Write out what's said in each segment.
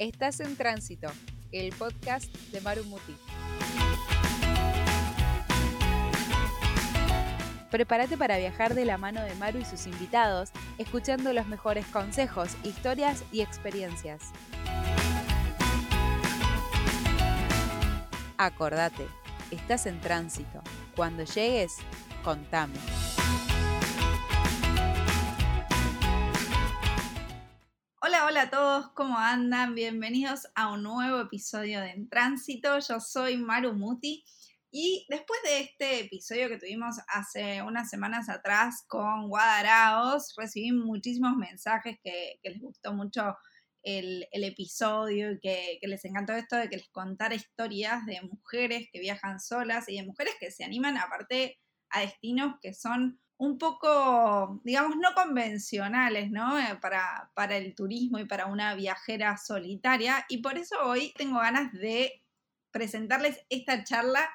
Estás en Tránsito, el podcast de Maru Muti. Prepárate para viajar de la mano de Maru y sus invitados, escuchando los mejores consejos, historias y experiencias. Acordate, estás en tránsito. Cuando llegues, contame. Hola, a todos, ¿cómo andan? Bienvenidos a un nuevo episodio de En Tránsito. Yo soy Maru Muti y después de este episodio que tuvimos hace unas semanas atrás con Guadaraos, recibí muchísimos mensajes que, les gustó mucho el, episodio y que, que, les encantó esto de que les contara historias de mujeres que viajan solas y de mujeres que se animan aparte a destinos que son un poco, digamos, no convencionales, ¿no? Eh, para, para el turismo y para una viajera solitaria. Y por eso hoy tengo ganas de presentarles esta charla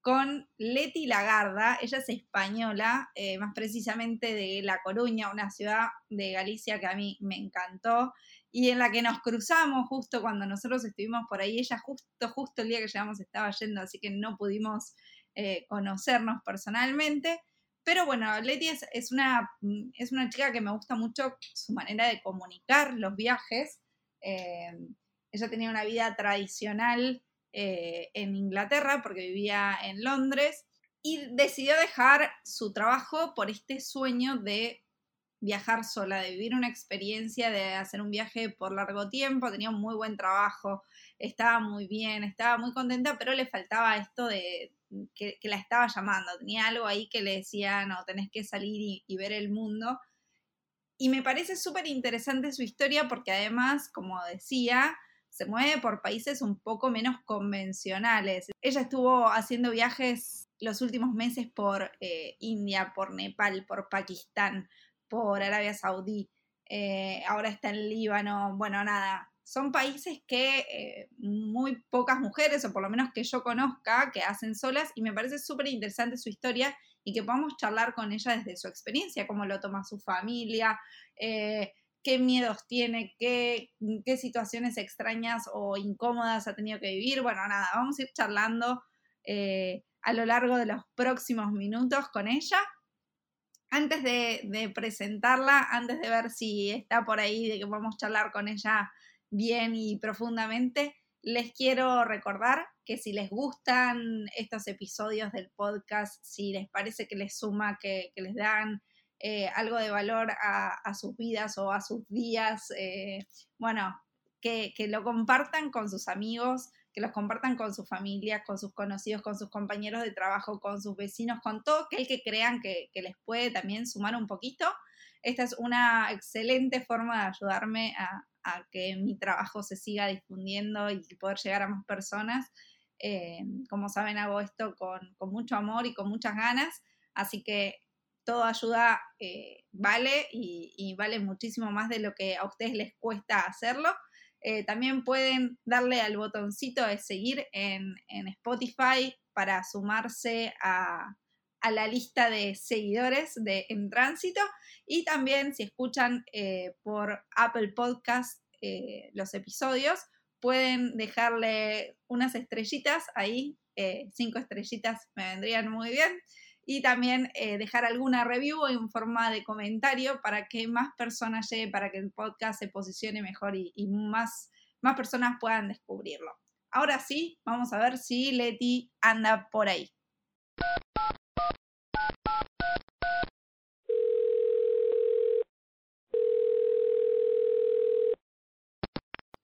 con Leti Lagarda. Ella es española, eh, más precisamente de La Coruña, una ciudad de Galicia que a mí me encantó y en la que nos cruzamos justo cuando nosotros estuvimos por ahí. Ella justo, justo el día que llegamos estaba yendo, así que no pudimos eh, conocernos personalmente. Pero bueno, Leti es, una, mm, es una chica que me gusta mucho su manera de comunicar los viajes. Eh, ella tenía una vida tradicional eh, en Inglaterra porque vivía en Londres y decidió dejar su trabajo por este sueño de viajar sola, de vivir una experiencia, de hacer un viaje por largo tiempo. Tenía un muy buen trabajo, estaba muy bien, estaba muy contenta, pero le faltaba esto de, que, la estaba llamando, tenía algo ahí que le decía, no, tenés que salir y, ver el mundo. Y me parece súper interesante su historia porque además, como decía, se mueve por países un poco menos convencionales. Ella estuvo haciendo viajes los últimos meses por eh, India, por Nepal, por Pakistán, por Arabia Saudí, eh, ahora está en Líbano, bueno, nada, son países que eh, muy pocas mujeres, o por lo menos que yo conozca, que hacen solas, y me parece súper interesante su historia y que podamos charlar con ella desde su experiencia, cómo lo toma su familia, eh, qué miedos tiene, qué, qué, situaciones extrañas o incómodas ha tenido que vivir. Bueno, nada, vamos a ir charlando eh, a lo largo de los próximos minutos con ella. Antes de, de presentarla, antes de ver si está por ahí, de que podamos charlar con ella bien y profundamente, les quiero recordar que si les gustan estos episodios del podcast, si les parece que les suma, que, les dan eh, algo de valor a, sus vidas o a sus días, eh, bueno, que, lo compartan con sus amigos, que los compartan con sus familias, con sus conocidos, con sus compañeros de trabajo, con sus vecinos, con todo aquel que crean que, que les puede también sumar un poquito. Esta es una excelente forma de ayudarme a, que mi trabajo se siga difundiendo y poder llegar a más personas. Eh, como saben, hago esto con, mucho amor y con muchas ganas, así que toda ayuda eh, vale y, vale muchísimo más de lo que a ustedes les cuesta hacerlo. Eh, también pueden darle al botoncito de seguir en, en Spotify para sumarse a, a la lista de seguidores de En Tránsito y también si escuchan eh, por Apple Podcast eh, los episodios, pueden dejarle unas estrellitas ahí, eh, cinco estrellitas me vendrían muy bien, y también dejar alguna review en forma de comentario para que más personas lleguen, para que el podcast se posicione mejor y, y más, más personas puedan descubrirlo. Ahora sí, vamos a ver si Leti anda por ahí.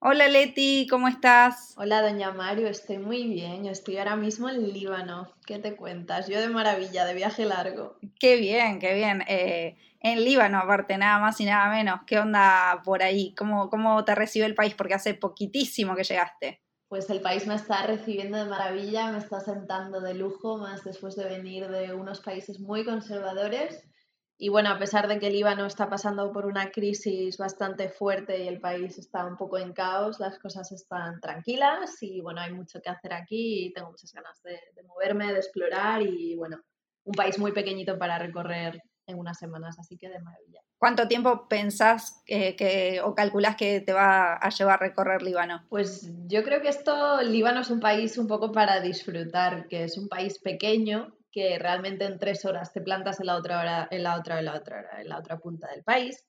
Hola Leti, ¿cómo estás? Hola doña Mario, estoy muy bien. Yo estoy ahora mismo en Líbano. ¿Qué te cuentas? Yo de maravilla, de viaje largo. Qué bien, qué bien. Eh, en Líbano, aparte, nada más y nada menos. ¿Qué onda por ahí? ¿Cómo, ¿Cómo te recibe el país? Porque hace poquitísimo que llegaste. Pues el país me está recibiendo de maravilla, me está sentando de lujo, más después de venir de unos países muy conservadores y bueno, a pesar de que el Líbano está pasando por una crisis bastante fuerte y el país está un poco en caos, las cosas están tranquilas y bueno, hay mucho que hacer aquí y tengo muchas ganas de, moverme, de explorar y bueno, un país muy pequeñito para recorrer en unas semanas, así que de maravilla. ¿Cuánto tiempo pensás que, o calculás que te va a llevar a recorrer Líbano? Pues yo creo que esto, Líbano es un país un poco para disfrutar, que es un país pequeño, que realmente en tres horas te plantas en la otra hora, en la otra, en la otra, en la otra punta del país.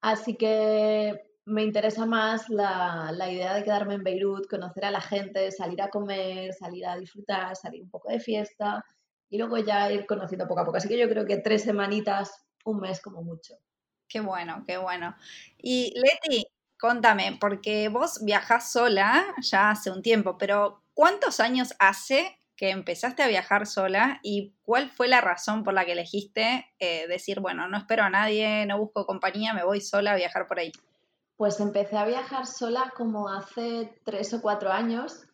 Así que me interesa más la, la, idea de quedarme en Beirut, conocer a la gente, salir a comer, salir a disfrutar, salir un poco de fiesta y luego ya ir conociendo poco a poco. Así que yo creo que tres semanitas, un mes como mucho. Qué bueno, qué bueno. Y Leti, contame, porque vos viajás sola ya hace un tiempo, pero ¿cuántos años hace que empezaste a viajar sola y cuál fue la razón por la que elegiste eh, decir, bueno, no espero a nadie, no busco compañía, me voy sola a viajar por ahí? Pues empecé a viajar sola como hace tres o cuatro años.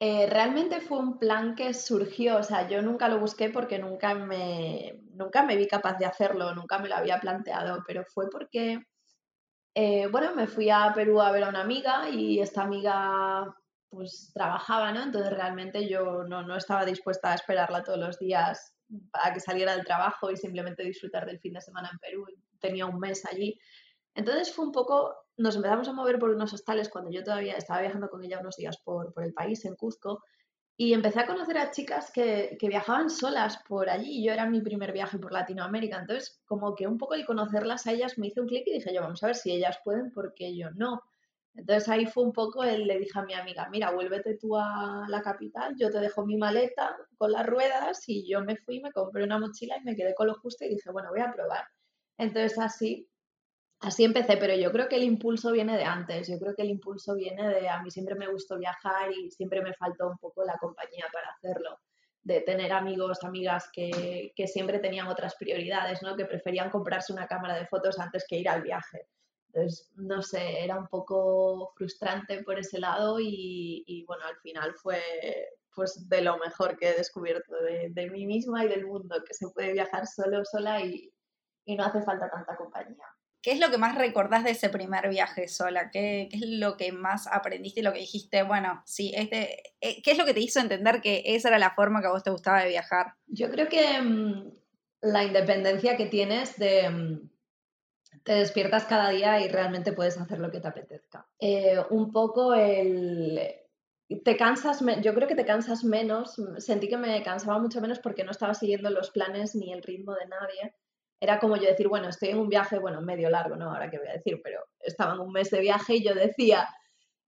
Eh, realmente fue un plan que surgió, o sea, yo nunca lo busqué porque nunca me, nunca me vi capaz de hacerlo, nunca me lo había planteado, pero fue porque, eh, bueno, me fui a Perú a ver a una amiga y esta amiga pues trabajaba, ¿no? Entonces realmente yo no, no estaba dispuesta a esperarla todos los días para que saliera del trabajo y simplemente disfrutar del fin de semana en Perú. Tenía un mes allí. Entonces fue un poco, nos empezamos a mover por unos hostales cuando yo todavía estaba viajando con ella unos días por, el país, en Cuzco, y empecé a conocer a chicas que, que, viajaban solas por allí. Yo era mi primer viaje por Latinoamérica, entonces como que un poco el conocerlas a ellas me hizo un clic y dije yo, vamos a ver si ellas pueden, porque yo no. Entonces ahí fue un poco, el, le dije a mi amiga, mira, vuélvete tú a la capital, yo te dejo mi maleta con las ruedas y yo me fui, me compré una mochila y me quedé con lo justo y dije, bueno, voy a probar. Entonces así Así empecé, pero yo creo que el impulso viene de antes, yo creo que el impulso viene de, a mí siempre me gustó viajar y siempre me faltó un poco la compañía para hacerlo, de tener amigos, amigas que, que siempre tenían otras prioridades, ¿no? que preferían comprarse una cámara de fotos antes que ir al viaje. Entonces, no sé, era un poco frustrante por ese lado y, y bueno, al final fue pues de lo mejor que he descubierto de, de, mí misma y del mundo, que se puede viajar solo, sola y, y no hace falta tanta compañía. ¿Qué es lo que más recordás de ese primer viaje sola? ¿Qué, es lo que más aprendiste y lo que dijiste? Bueno, sí, este, eh, ¿qué es lo que te hizo entender que esa era la forma que a vos te gustaba de viajar? Yo creo que mm, la independencia que tienes de... Mm, te despiertas cada día y realmente puedes hacer lo que te apetezca. Eh, un poco el... Te cansas, yo creo que te cansas menos, sentí que me cansaba mucho menos porque no estaba siguiendo los planes ni el ritmo de nadie era como yo decir, bueno, estoy en un viaje, bueno, medio largo, ¿no? Ahora qué voy a decir, pero estaba en un mes de viaje y yo decía,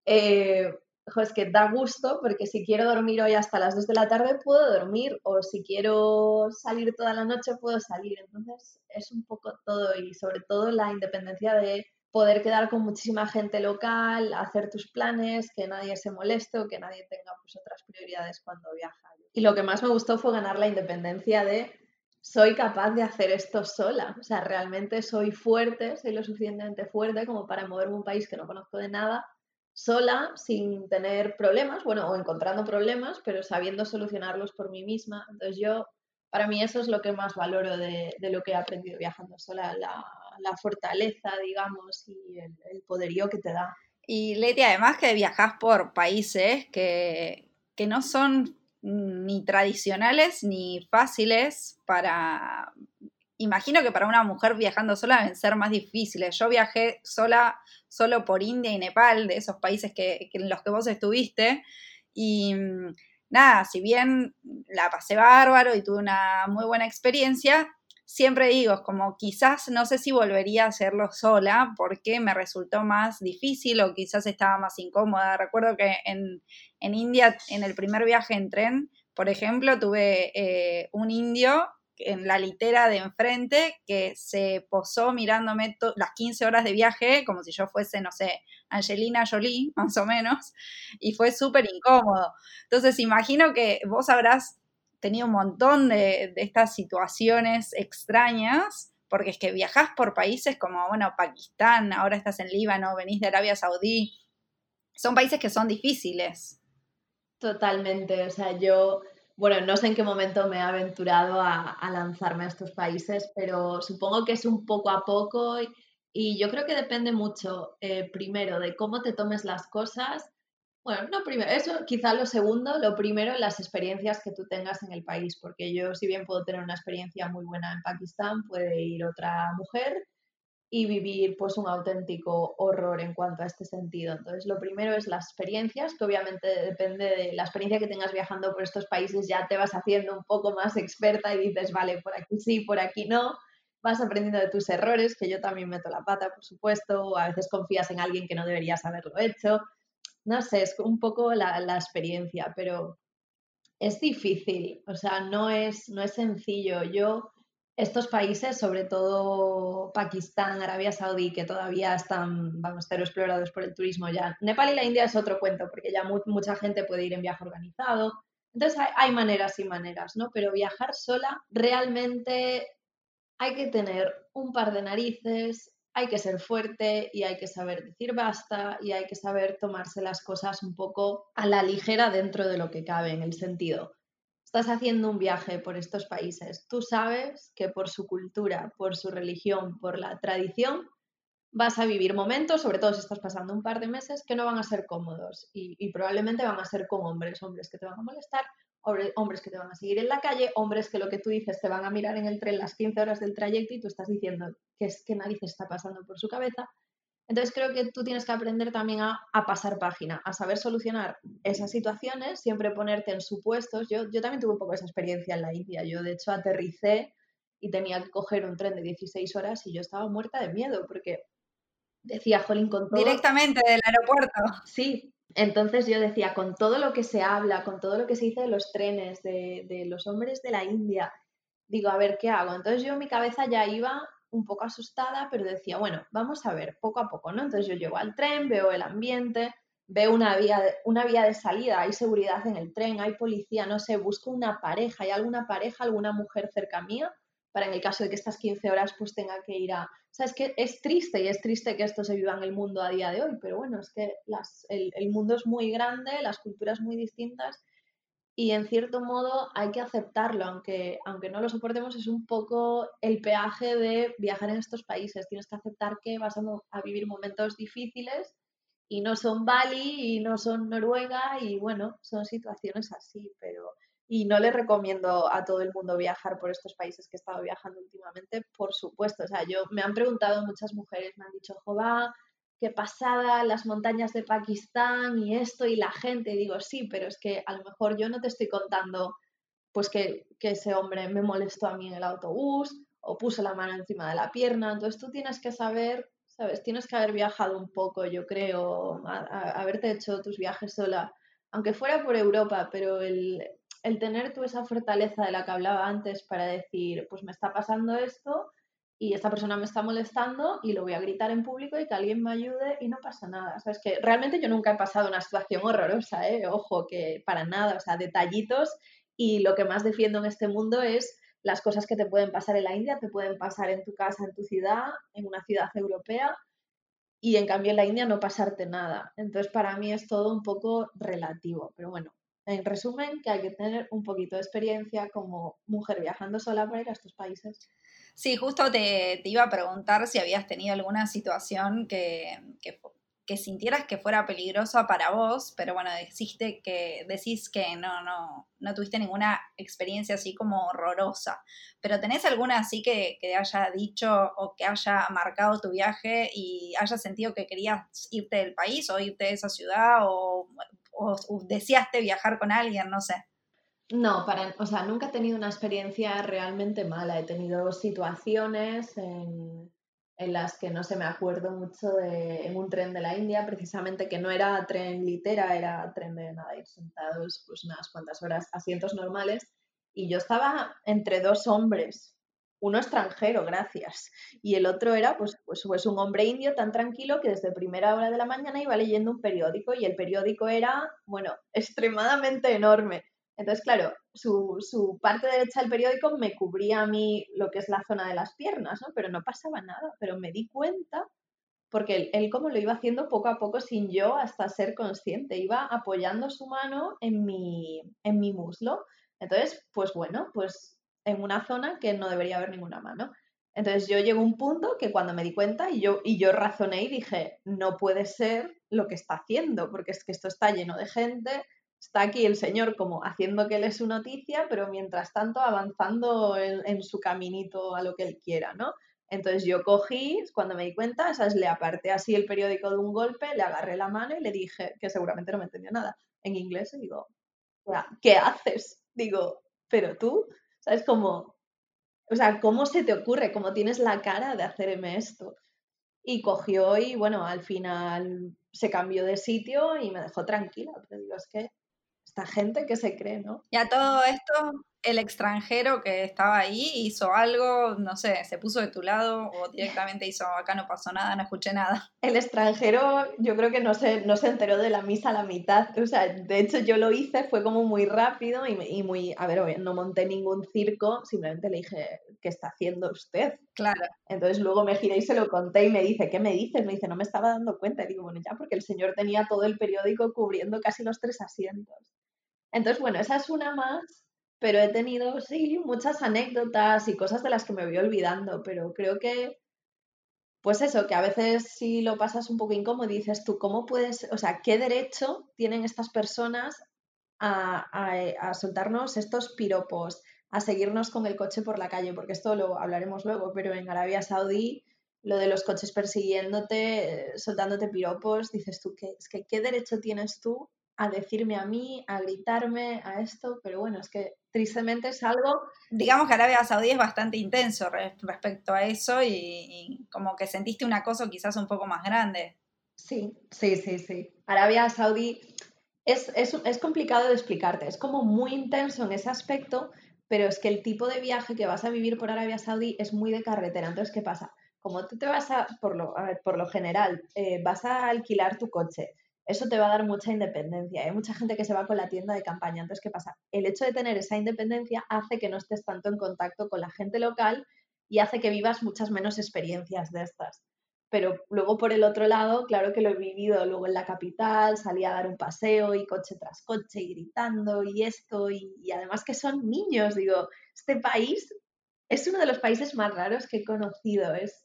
eh, es que da gusto porque si quiero dormir hoy hasta las 2 de la tarde puedo dormir o si quiero salir toda la noche puedo salir. Entonces es un poco todo y sobre todo la independencia de poder quedar con muchísima gente local, hacer tus planes, que nadie se moleste o que nadie tenga pues, otras prioridades cuando viaja. Y lo que más me gustó fue ganar la independencia de soy capaz de hacer esto sola. O sea, realmente soy fuerte, soy lo suficientemente fuerte como para moverme un país que no conozco de nada, sola, sin tener problemas, bueno, o encontrando problemas, pero sabiendo solucionarlos por mí misma. Entonces yo, para mí eso es lo que más valoro de, lo que he aprendido viajando sola, la, fortaleza, digamos, y el, el, poderío que te da. Y Leti, además que viajas por países que, que no son ni tradicionales ni fáciles para... Imagino que para una mujer viajando sola deben ser más difíciles. Yo viajé sola solo por India y Nepal, de esos países que, en los que vos estuviste, y mm, nada, si bien la pasé bárbaro y tuve una muy buena experiencia, siempre digo, como quizás no sé si volvería a hacerlo sola porque me resultó más difícil o quizás estaba más incómoda. Recuerdo que en, India, en el primer viaje en tren, por ejemplo, tuve eh, un indio en la litera de enfrente que se posó mirándome las 15 horas de viaje como si yo fuese, no sé, Angelina Jolie, más o menos, y fue súper incómodo. Entonces, imagino que vos habrás tenido un montón de, estas situaciones extrañas, porque es que viajás por países como, bueno, Pakistán, ahora estás en Líbano, venís de Arabia Saudí, son países que son difíciles. Totalmente, o sea, yo, bueno, no sé en qué momento me he aventurado a, lanzarme a estos países, pero supongo que es un poco a poco y, yo creo que depende mucho, eh, primero, de cómo te tomes las cosas bueno, no primero, eso quizá lo segundo, lo primero, las experiencias que tú tengas en el país, porque yo si bien puedo tener una experiencia muy buena en Pakistán, puede ir otra mujer y vivir pues un auténtico horror en cuanto a este sentido. Entonces, lo primero es las experiencias, que obviamente depende de la experiencia que tengas viajando por estos países, ya te vas haciendo un poco más experta y dices, vale, por aquí sí, por aquí no, vas aprendiendo de tus errores, que yo también meto la pata, por supuesto, o a veces confías en alguien que no deberías haberlo hecho. No sé, es un poco la, la experiencia, pero es difícil, o sea, no es, no es sencillo. Yo estos países, sobre todo Pakistán, Arabia Saudí, que todavía están, vamos, ser explorados por el turismo ya. Nepal y la India es otro cuento, porque ya mucha gente puede ir en viaje organizado. Entonces hay, hay, maneras y maneras, ¿no? Pero viajar sola realmente hay que tener un par de narices, hay que ser fuerte y hay que saber decir basta y hay que saber tomarse las cosas un poco a la ligera dentro de lo que cabe en el sentido estás haciendo un viaje por estos países, tú sabes que por su cultura, por su religión, por la tradición, vas a vivir momentos, sobre todo si estás pasando un par de meses, que no van a ser cómodos y, probablemente van a ser con hombres, hombres que te van a molestar, hombres que te van a seguir en la calle, hombres que lo que tú dices te van a mirar en el tren las 15 horas del trayecto y tú estás diciendo qué es qué narices está pasando por su cabeza entonces creo que tú tienes que aprender también a, pasar página, a saber solucionar esas situaciones, siempre ponerte en supuestos. Yo, yo también tuve un poco esa experiencia en la India. Yo de hecho aterricé y tenía que coger un tren de 16 horas y yo estaba muerta de miedo porque decía, jolín, con todo... Directamente del aeropuerto. Sí, entonces yo decía, con todo lo que se habla, con todo lo que se dice de los trenes, de, de los hombres de la India, digo, a ver, ¿qué hago? Entonces yo mi cabeza ya iba un poco asustada, pero decía, bueno, vamos a ver, poco a poco, ¿no? Entonces yo llego al tren, veo el ambiente, veo una vía, de, una vía de salida, hay seguridad en el tren, hay policía, no sé, busco una pareja, ¿hay alguna pareja, alguna mujer cerca mía? Para en el caso de que estas 15 horas pues tenga que ir a... O sea, es que es triste y es triste que esto se viva en el mundo a día de hoy, pero bueno, es que las, el, el mundo es muy grande, las culturas muy distintas y en cierto modo hay que aceptarlo, aunque, aunque no lo soportemos, es un poco el peaje de viajar en estos países. Tienes que aceptar que vas a, vivir momentos difíciles y no son Bali y no son Noruega y bueno, son situaciones así, pero... Y no le recomiendo a todo el mundo viajar por estos países que he estado viajando últimamente, por supuesto. O sea, yo me han preguntado muchas mujeres, me han dicho, Jova, qué pasada, las montañas de Pakistán y esto y la gente. Y digo, sí, pero es que a lo mejor yo no te estoy contando pues que, ese hombre me molestó a mí en el autobús o puso la mano encima de la pierna. Entonces tú tienes que saber, ¿sabes? Tienes que haber viajado un poco, yo creo, haberte hecho tus viajes sola, aunque fuera por Europa, pero el, el tener tú esa fortaleza de la que hablaba antes para decir, pues me está pasando esto, y esta persona me está molestando y lo voy a gritar en público y que alguien me ayude y no pasa nada. O es que realmente yo nunca he pasado una situación horrorosa, ¿eh? Ojo, que para nada, o sea, detallitos y lo que más defiendo en este mundo es las cosas que te pueden pasar en la India, te pueden pasar en tu casa, en tu ciudad, en una ciudad europea y en cambio en la India no pasarte nada. Entonces para mí es todo un poco relativo, pero bueno, en resumen que hay que tener un poquito de experiencia como mujer viajando sola por ir a estos países. Sí, justo te, iba a preguntar si habías tenido alguna situación que, que, sintieras que fuera peligrosa para vos, pero bueno, deciste que, decís que no, no, no tuviste ninguna experiencia así como horrorosa. Pero ¿tenés alguna así que, que haya dicho o que haya marcado tu viaje y hayas sentido que querías irte del país o irte de esa ciudad o, o deseaste viajar con alguien, no sé? No, para, o sea, nunca he tenido una experiencia realmente mala. He tenido situaciones en, las que no se me acuerdo mucho de en un tren de la India, precisamente que no era tren litera, era tren de nada, ir sentados pues unas cuantas horas, asientos normales, y yo estaba entre dos hombres, uno extranjero, gracias, y el otro era pues, pues, pues un hombre indio tan tranquilo que desde primera hora de la mañana iba leyendo un periódico y el periódico era, bueno, extremadamente enorme entonces, claro, su, parte derecha del periódico me cubría a mí lo que es la zona de las piernas, ¿no? Pero no pasaba nada, pero me di cuenta porque él, como lo iba haciendo poco a poco sin yo hasta ser consciente, iba apoyando su mano en mi, en mi muslo. Entonces, pues bueno, pues en una zona que no debería haber ninguna mano. Entonces yo llego a un punto que cuando me di cuenta y yo, y yo razoné y dije, no puede ser lo que está haciendo, porque es que esto está lleno de gente, está aquí el señor como haciendo que él es su noticia, pero mientras tanto avanzando en, su caminito a lo que él quiera, ¿no? Entonces yo cogí, cuando me di cuenta, ¿sabes? le aparté así el periódico de un golpe, le agarré la mano y le dije, que seguramente no me entendió nada, en inglés, y digo, ¿qué haces? Digo, pero tú, ¿sabes? Como, o sea, ¿cómo se te ocurre? ¿Cómo tienes la cara de hacerme esto? Y cogió y bueno, al final se cambió de sitio y me dejó tranquila. Pero digo, es que esta gente que se cree, ¿no? Y a todo esto, el extranjero que estaba ahí hizo algo, no sé, se puso de tu lado o directamente hizo, acá no pasó nada, no escuché nada. El extranjero yo creo que no se, no se enteró de la misa a la mitad, o sea, de hecho yo lo hice, fue como muy rápido y, y muy, a ver, no monté ningún circo, simplemente le dije, ¿qué está haciendo usted? Claro. Entonces luego me giré y se lo conté y me dice, ¿qué me dices? Me dice, no me estaba dando cuenta. Y digo, bueno, ya porque el señor tenía todo el periódico cubriendo casi los tres asientos. Entonces, bueno, esa es una más pero he tenido, sí, muchas anécdotas y cosas de las que me voy olvidando, pero creo que, pues eso, que a veces si lo pasas un poco incómodo dices tú, ¿cómo puedes, o sea, qué derecho tienen estas personas a, a, soltarnos estos piropos, a seguirnos con el coche por la calle? Porque esto lo hablaremos luego, pero en Arabia Saudí lo de los coches persiguiéndote, soltándote piropos, dices tú, ¿qué, es que, ¿qué derecho tienes tú a decirme a mí, a gritarme, a esto? Pero bueno, es que tristemente es algo... Digamos que Arabia Saudí es bastante intenso respecto a eso y, como que sentiste un acoso quizás un poco más grande. Sí, sí, sí, sí. Arabia Saudí es, es, complicado de explicarte, es como muy intenso en ese aspecto, pero es que el tipo de viaje que vas a vivir por Arabia Saudí es muy de carretera. Entonces, ¿qué pasa? Como tú te vas a, por lo, por lo general, eh, vas a alquilar tu coche, eso te va a dar mucha independencia. Hay mucha gente que se va con la tienda de campaña. Entonces, ¿qué pasa? El hecho de tener esa independencia hace que no estés tanto en contacto con la gente local y hace que vivas muchas menos experiencias de estas. Pero luego por el otro lado, claro que lo he vivido luego en la capital, salí a dar un paseo y coche tras coche y gritando y esto, y, y además que son niños, digo, este país es uno de los países más raros que he conocido, es,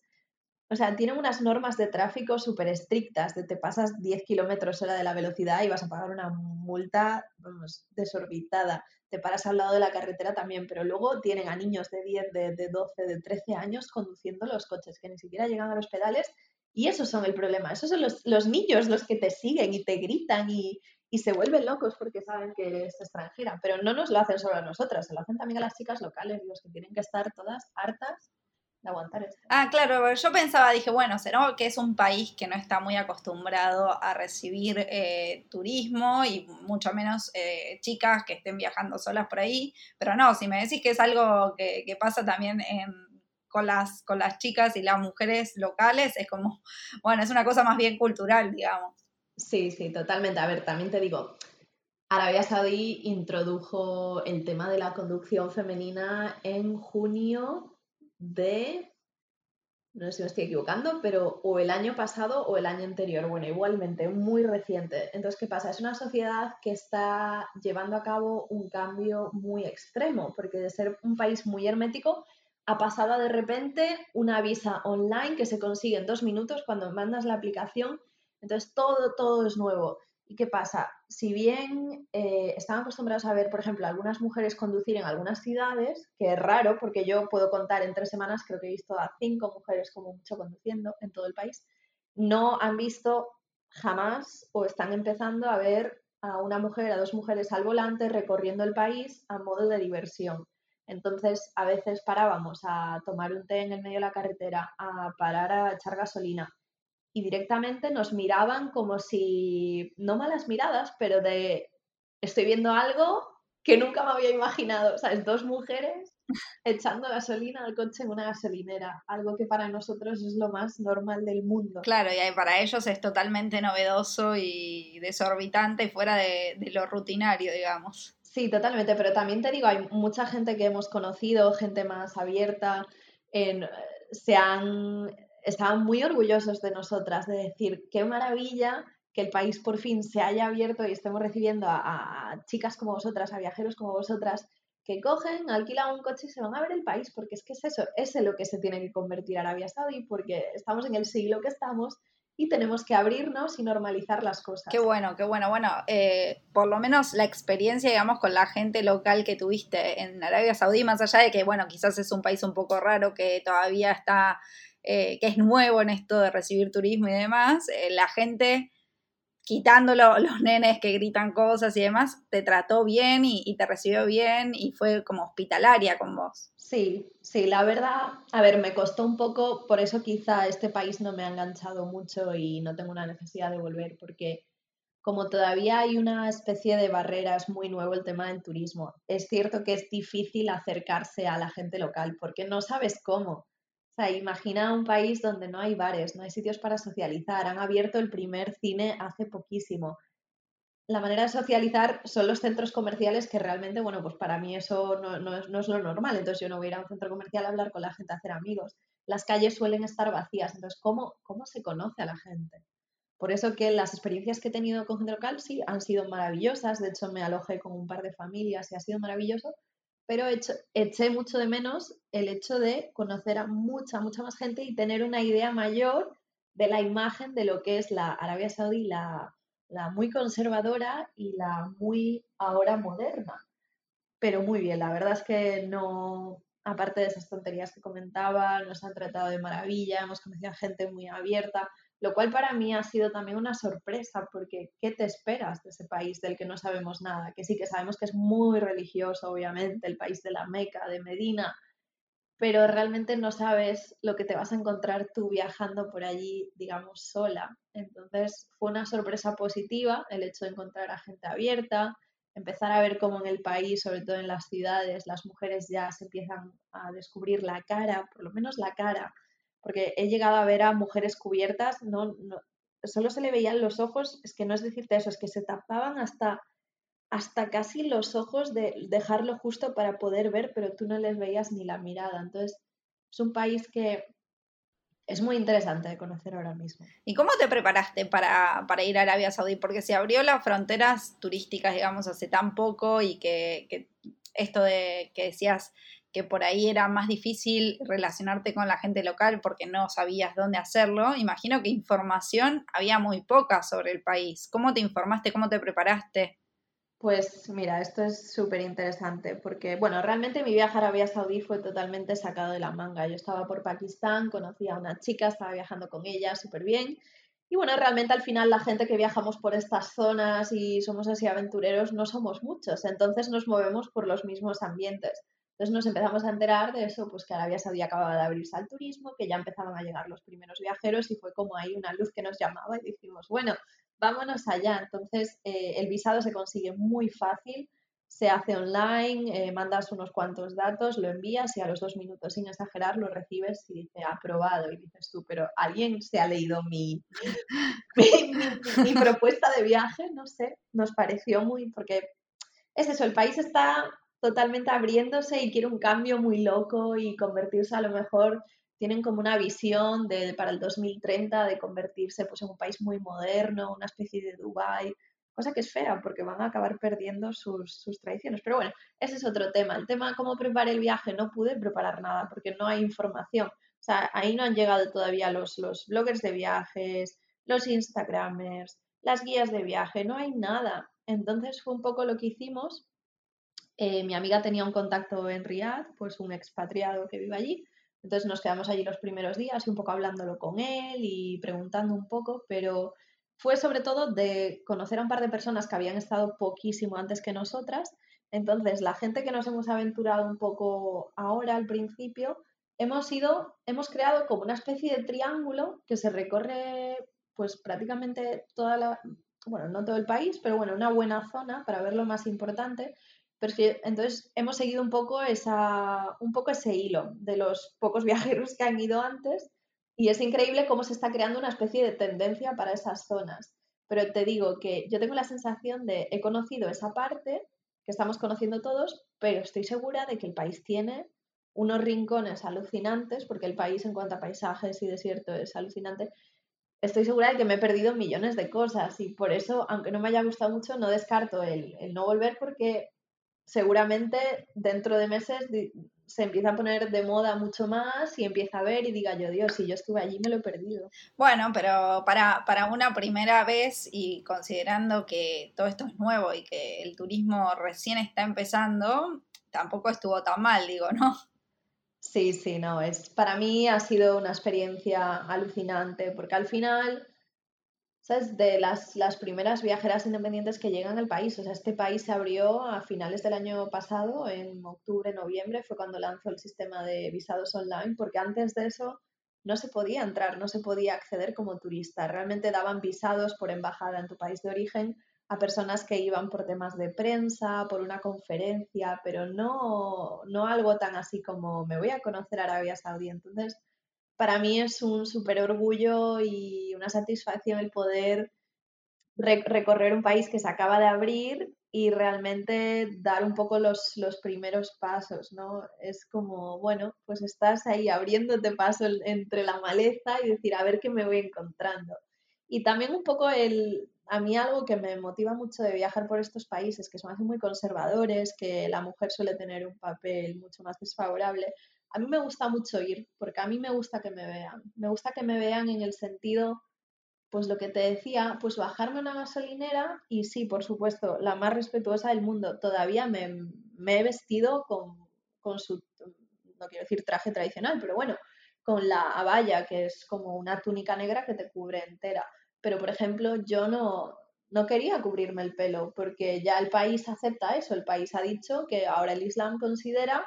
o sea, tienen unas normas de tráfico súper estrictas, de te pasas 10 kilómetros hora de la velocidad y vas a pagar una multa, desorbitada. Te paras al lado de la carretera también, pero luego tienen a niños de 10, de, de 12, de 13 años conduciendo los coches, que ni siquiera llegan a los pedales y esos son el problema. Esos son los, los niños los que te siguen y te gritan y, y, se vuelven locos porque saben que eres extranjera. Pero no nos lo hacen solo a nosotras, se lo hacen también a las chicas locales, los que tienen que estar todas hartas aguantar esto. Ah, claro, yo pensaba, dije, bueno, será que es un país que no está muy acostumbrado a recibir eh, turismo y mucho menos eh, chicas que estén viajando solas por ahí, pero no, si me decís que es algo que, pasa también con, las, con las chicas y las mujeres locales, es como, bueno, es una cosa más bien cultural, digamos. Sí, sí, totalmente. A ver, también te digo, Arabia Saudí introdujo el tema de la conducción femenina en junio de, no sé si me estoy equivocando, pero o el año pasado o el año anterior, bueno, igualmente, muy reciente. Entonces, ¿qué pasa? Es una sociedad que está llevando a cabo un cambio muy extremo, porque de ser un país muy hermético, ha pasado de repente una visa online que se consigue en dos minutos cuando mandas la aplicación. Entonces, todo, todo es nuevo. ¿Y qué pasa? Si bien eh, estaban acostumbrados a ver, por ejemplo, algunas mujeres conducir en algunas ciudades, que es raro porque yo puedo contar en tres semanas, creo que he visto a cinco mujeres como mucho conduciendo en todo el país, no han visto jamás o están empezando a ver a una mujer, a dos mujeres al volante recorriendo el país a modo de diversión. Entonces, a veces parábamos a tomar un té en el medio de la carretera, a parar a echar gasolina y directamente nos miraban como si, no malas miradas, pero de estoy viendo algo que nunca me había imaginado. O sea, es dos mujeres echando gasolina al coche en una gasolinera, algo que para nosotros es lo más normal del mundo. Claro, y para ellos es totalmente novedoso y desorbitante fuera de, de lo rutinario, digamos. Sí, totalmente, pero también te digo, hay mucha gente que hemos conocido, gente más abierta, en, se han estaban muy orgullosos de nosotras, de decir, qué maravilla que el país por fin se haya abierto y estemos recibiendo a, chicas como vosotras, a viajeros como vosotras, que cogen, alquilan un coche y se van a ver el país, porque es que es eso, es en lo que se tiene que convertir Arabia Saudí, porque estamos en el siglo que estamos y tenemos que abrirnos y normalizar las cosas. Qué bueno, qué bueno. Bueno, eh, por lo menos la experiencia, digamos, con la gente local que tuviste en Arabia Saudí, más allá de que, bueno, quizás es un país un poco raro que todavía está, eh, que es nuevo en esto de recibir turismo y demás, eh, la gente quitando los nenes que gritan cosas y demás, te trató bien y, te recibió bien y fue como hospitalaria con vos. Sí, sí, la verdad, a ver, me costó un poco, por eso quizá este país no me ha enganchado mucho y no tengo una necesidad de volver, porque como todavía hay una especie de barreras muy nuevo el tema del turismo, es cierto que es difícil acercarse a la gente local porque no sabes cómo. O sea, imagina un país donde no hay bares, no hay sitios para socializar. Han abierto el primer cine hace poquísimo. La manera de socializar son los centros comerciales que realmente, bueno, pues para mí eso no, es, lo normal. Entonces yo no voy a ir a un centro comercial a hablar con la gente, a hacer amigos. Las calles suelen estar vacías. Entonces, ¿cómo, cómo se conoce a la gente? Por eso que las experiencias que he tenido con gente local sí han sido maravillosas. De hecho, me alojé con un par de familias y ha sido maravilloso pero eché mucho de menos el hecho de conocer a mucha, mucha más gente y tener una idea mayor de la imagen de lo que es la Arabia Saudí, la, la muy conservadora y la muy ahora moderna. Pero muy bien, la verdad es que no, aparte de esas tonterías que comentaba, nos han tratado de maravilla, hemos conocido a gente muy abierta, lo cual para mí ha sido también una sorpresa, porque ¿qué te esperas de ese país del que no sabemos nada? Que sí que sabemos que es muy religioso, obviamente, el país de la Meca, de Medina, pero realmente no sabes lo que te vas a encontrar tú viajando por allí, digamos, sola. Entonces fue una sorpresa positiva el hecho de encontrar a gente abierta, empezar a ver cómo en el país, sobre todo en las ciudades, las mujeres ya se empiezan a descubrir la cara, por lo menos la cara, porque he llegado a ver a mujeres cubiertas, no, solo se le veían los ojos, es que no es decirte eso, es que se tapaban hasta, hasta casi los ojos de dejarlo justo para poder ver, pero tú no les veías ni la mirada. Entonces, es un país que es muy interesante de conocer ahora mismo. ¿Y cómo te preparaste para, ir a Arabia Saudí? Porque se abrió las fronteras turísticas, digamos, hace tan poco y que esto de que decías que por ahí era más difícil relacionarte con la gente local porque no sabías dónde hacerlo, imagino que información había muy poca sobre el país. ¿Cómo te informaste? ¿Cómo te preparaste? Pues mira, esto es súper interesante porque, bueno, realmente mi viaje a Arabia Saudí fue totalmente sacado de la manga. Yo estaba por Pakistán, conocí a una chica, estaba viajando con ella súper bien. Y bueno, realmente al final la gente que viajamos por estas zonas y somos así aventureros no somos muchos, entonces nos movemos por los mismos ambientes. Entonces nos empezamos a enterar de eso, pues que Arabia Saudí acababa de abrirse al turismo, que ya empezaban a llegar los primeros viajeros y fue como ahí una luz que nos llamaba y dijimos, bueno, vámonos allá. Entonces eh, el visado se consigue muy fácil, se hace online, eh, mandas unos cuantos datos, lo envías y a los dos minutos, sin exagerar, lo recibes y dice aprobado. Y dices tú, pero ¿alguien se ha leído mi, mi propuesta de viaje? No sé, nos pareció muy, porque es eso, el país está totalmente abriéndose y quiere un cambio muy loco y convertirse a lo mejor, tienen como una visión de, para el 2030 de convertirse pues, en un país muy moderno, una especie de Dubai, cosa que es fea porque van a acabar perdiendo sus, sus tradiciones. Pero bueno, ese es otro tema. El tema cómo preparar el viaje, no pude preparar nada porque no hay información. O sea, ahí no han llegado todavía los, los bloggers de viajes, los Instagramers, las guías de viaje, no hay nada. Entonces fue un poco lo que hicimos eh, mi amiga tenía un contacto en Riyadh, pues un expatriado que vive allí. Entonces nos quedamos allí los primeros días y un poco hablándolo con él y preguntando un poco, pero fue sobre todo de conocer a un par de personas que habían estado poquísimo antes que nosotras. Entonces, la gente que nos hemos aventurado un poco ahora al principio, hemos ido, hemos creado como una especie de triángulo que se recorre pues prácticamente toda la, bueno, no todo el país, pero bueno, una buena zona para ver lo más importante entonces hemos seguido un poco, esa, un poco ese hilo de los pocos viajeros que han ido antes y es increíble cómo se está creando una especie de tendencia para esas zonas. Pero te digo que yo tengo la sensación de he conocido esa parte que estamos conociendo todos, pero estoy segura de que el país tiene unos rincones alucinantes, porque el país en cuanto a paisajes y desierto es alucinante. Estoy segura de que me he perdido millones de cosas y por eso, aunque no me haya gustado mucho, no descarto el, el no volver porque seguramente dentro de meses se empieza a poner de moda mucho más y empieza a ver y diga yo, Dios, si yo estuve allí me lo he perdido. Bueno, pero para, para una primera vez y considerando que todo esto es nuevo y que el turismo recién está empezando, tampoco estuvo tan mal, digo, ¿no? Sí, sí, no, es para mí ha sido una experiencia alucinante porque al final ¿sabes? De las, las primeras viajeras independientes que llegan al país. O sea, este país se abrió a finales del año pasado, en octubre, noviembre, fue cuando lanzó el sistema de visados online, porque antes de eso no se podía entrar, no se podía acceder como turista. Realmente daban visados por embajada en tu país de origen a personas que iban por temas de prensa, por una conferencia, pero no, no algo tan así como me voy a conocer Arabia Saudí. Entonces, para mí es un súper orgullo y una satisfacción el poder recorrer un país que se acaba de abrir y realmente dar un poco los, los, primeros pasos, ¿no? Es como, bueno, pues estás ahí abriéndote paso entre la maleza y decir, a ver qué me voy encontrando. Y también un poco el, a mí algo que me motiva mucho de viajar por estos países, que son muy conservadores, que la mujer suele tener un papel mucho más desfavorable, a mí me gusta mucho ir, porque a mí me gusta que me vean. Me gusta que me vean en el sentido, pues lo que te decía, pues bajarme una gasolinera y sí, por supuesto, la más respetuosa del mundo. Todavía me, he vestido con, con su, no quiero decir traje tradicional, pero bueno, con la abaya, que es como una túnica negra que te cubre entera. Pero, por ejemplo, yo no, no quería cubrirme el pelo porque ya el país acepta eso. El país ha dicho que ahora el Islam considera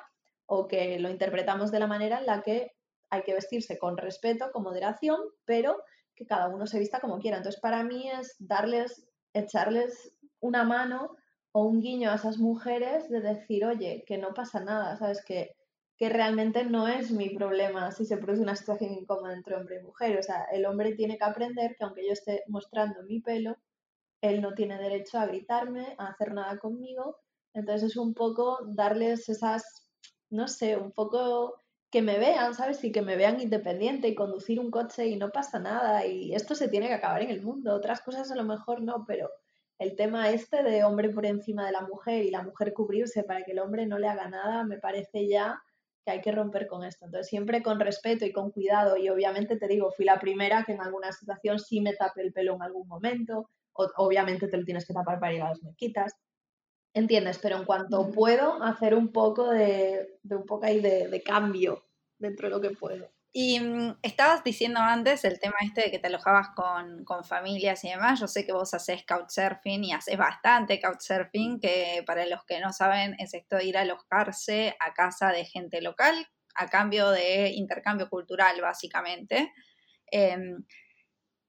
o que lo interpretamos de la manera en la que hay que vestirse con respeto, con moderación, pero que cada uno se vista como quiera. Entonces, para mí es darles, echarles una mano o un guiño a esas mujeres de decir, oye, que no pasa nada, ¿sabes? Que, que realmente no es mi problema si se produce una situación incómoda entre hombre y mujer. O sea, el hombre tiene que aprender que aunque yo esté mostrando mi pelo, él no tiene derecho a gritarme, a hacer nada conmigo. Entonces es un poco darles esas no sé, un poco que me vean, ¿sabes? Y que me vean independiente y conducir un coche y no pasa nada y esto se tiene que acabar en el mundo. Otras cosas a lo mejor no, pero el tema este de hombre por encima de la mujer y la mujer cubrirse para que el hombre no le haga nada, me parece ya que hay que romper con esto. Entonces, siempre con respeto y con cuidado y obviamente te digo, fui la primera que en alguna situación sí me tapé el pelo en algún momento, o, obviamente te lo tienes que tapar para ir a las mezquitas, ¿Entiendes? Pero en cuanto puedo, hacer un poco de, un poco ahí de, cambio dentro de lo que puedo. Y mm, estabas diciendo antes el tema este de que te alojabas con, con, familias y demás. Yo sé que vos haces couchsurfing y haces bastante couchsurfing, que para los que no saben es esto de ir a alojarse a casa de gente local a cambio de intercambio cultural, básicamente. Em,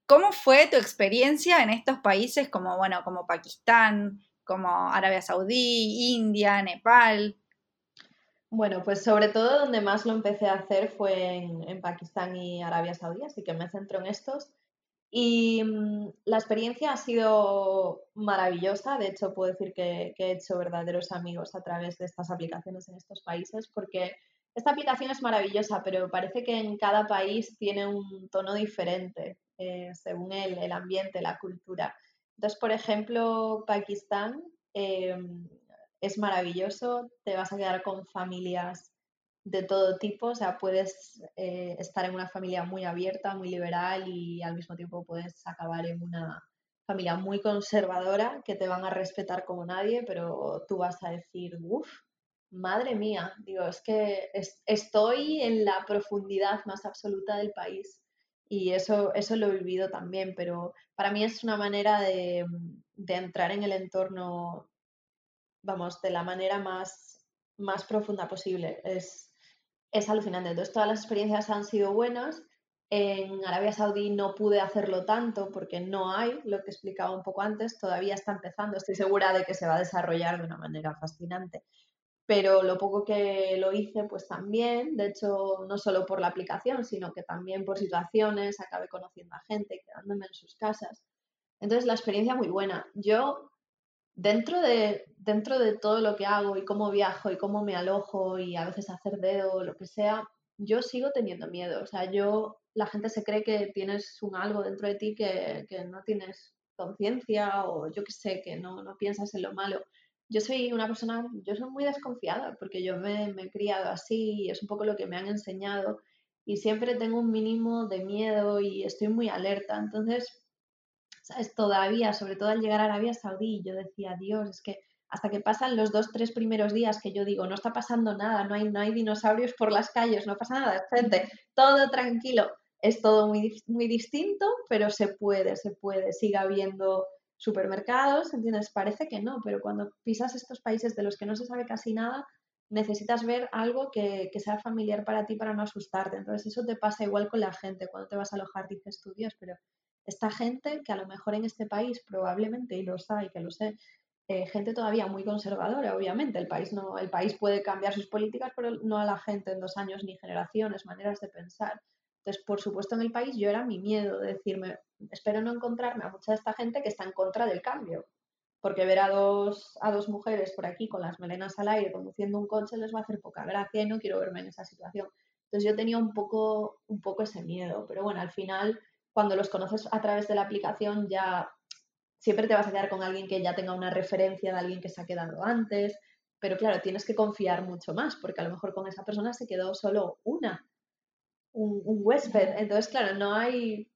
¿Cómo fue tu experiencia en estos países como, bueno, como Pakistán, como Arabia Saudí, India, Nepal? Bueno, pues sobre todo donde más lo empecé a hacer fue en, Pakistán y Arabia Saudí, así que me centro en estos. Y mm, la experiencia ha sido maravillosa, de hecho puedo decir que, he hecho verdaderos amigos a través de estas aplicaciones en estos países, porque esta aplicación es maravillosa, pero parece que en cada país tiene un tono diferente eh, según el ambiente, la cultura. Entonces, por ejemplo, Pakistán em, es maravilloso, te vas a quedar con familias de todo tipo, o sea, puedes eh, estar en una familia muy abierta, muy liberal y al mismo tiempo puedes acabar en una familia muy conservadora que te van a respetar como nadie, pero tú vas a decir, uff, madre mía, digo, es que estoy en la profundidad más absoluta del país y eso, eso lo he vivido también, pero para mí es una manera de, entrar en el entorno, vamos, de la manera más, más profunda posible. Es, es alucinante. Entonces, todas las experiencias han sido buenas. En Arabia Saudí no pude hacerlo tanto porque no hay, lo que explicaba un poco antes, todavía está empezando. Estoy segura de que se va a desarrollar de una manera fascinante pero lo poco que lo hice, pues también, de hecho, no solo por la aplicación, sino que también por situaciones, acabé conociendo a gente, quedándome en sus casas. Entonces, la experiencia muy buena. Yo, dentro de, dentro de todo lo que hago y cómo viajo y cómo me alojo y a veces hacer dedo lo que sea, yo sigo teniendo miedo. O sea, yo, la gente se cree que tienes un algo dentro de ti que, que no tienes conciencia o yo qué sé, que no, no piensas en lo malo yo soy una persona, yo soy muy desconfiada porque yo me, me he criado así y es un poco lo que me han enseñado y siempre tengo un mínimo de miedo y estoy muy alerta. Entonces, ¿sabes? Todavía, sobre todo al llegar a Arabia Saudí, yo decía, Dios, es que hasta que pasan los dos, tres primeros días que yo digo, no está pasando nada, no hay, no hay dinosaurios por las calles, no pasa nada, gente, todo tranquilo, es todo muy, muy distinto, pero se puede, se puede, sigue habiendo supermercados, ¿entiendes? Parece que no, pero cuando pisas estos países de los que no se sabe casi nada, necesitas ver algo que, que, sea familiar para ti para no asustarte. Entonces eso te pasa igual con la gente. Cuando te vas a alojar dices tú, Dios, pero esta gente que a lo mejor en este país probablemente, y lo sabe, que lo sé, eh, gente todavía muy conservadora, obviamente. El país, no, el país puede cambiar sus políticas, pero no a la gente en dos años ni generaciones, maneras de pensar. Entonces, por supuesto, en el país yo era mi miedo de decirme, espero no encontrarme a mucha de esta gente que está en contra del cambio, porque ver a dos, a dos mujeres por aquí con las melenas al aire conduciendo un coche les va a hacer poca gracia y no quiero verme en esa situación. Entonces yo tenía un poco, un poco ese miedo, pero bueno, al final cuando los conoces a través de la aplicación ya siempre te vas a quedar con alguien que ya tenga una referencia de alguien que se ha quedado antes, pero claro, tienes que confiar mucho más, porque a lo mejor con esa persona se quedó solo una un, huésped. Entonces, claro, no hay,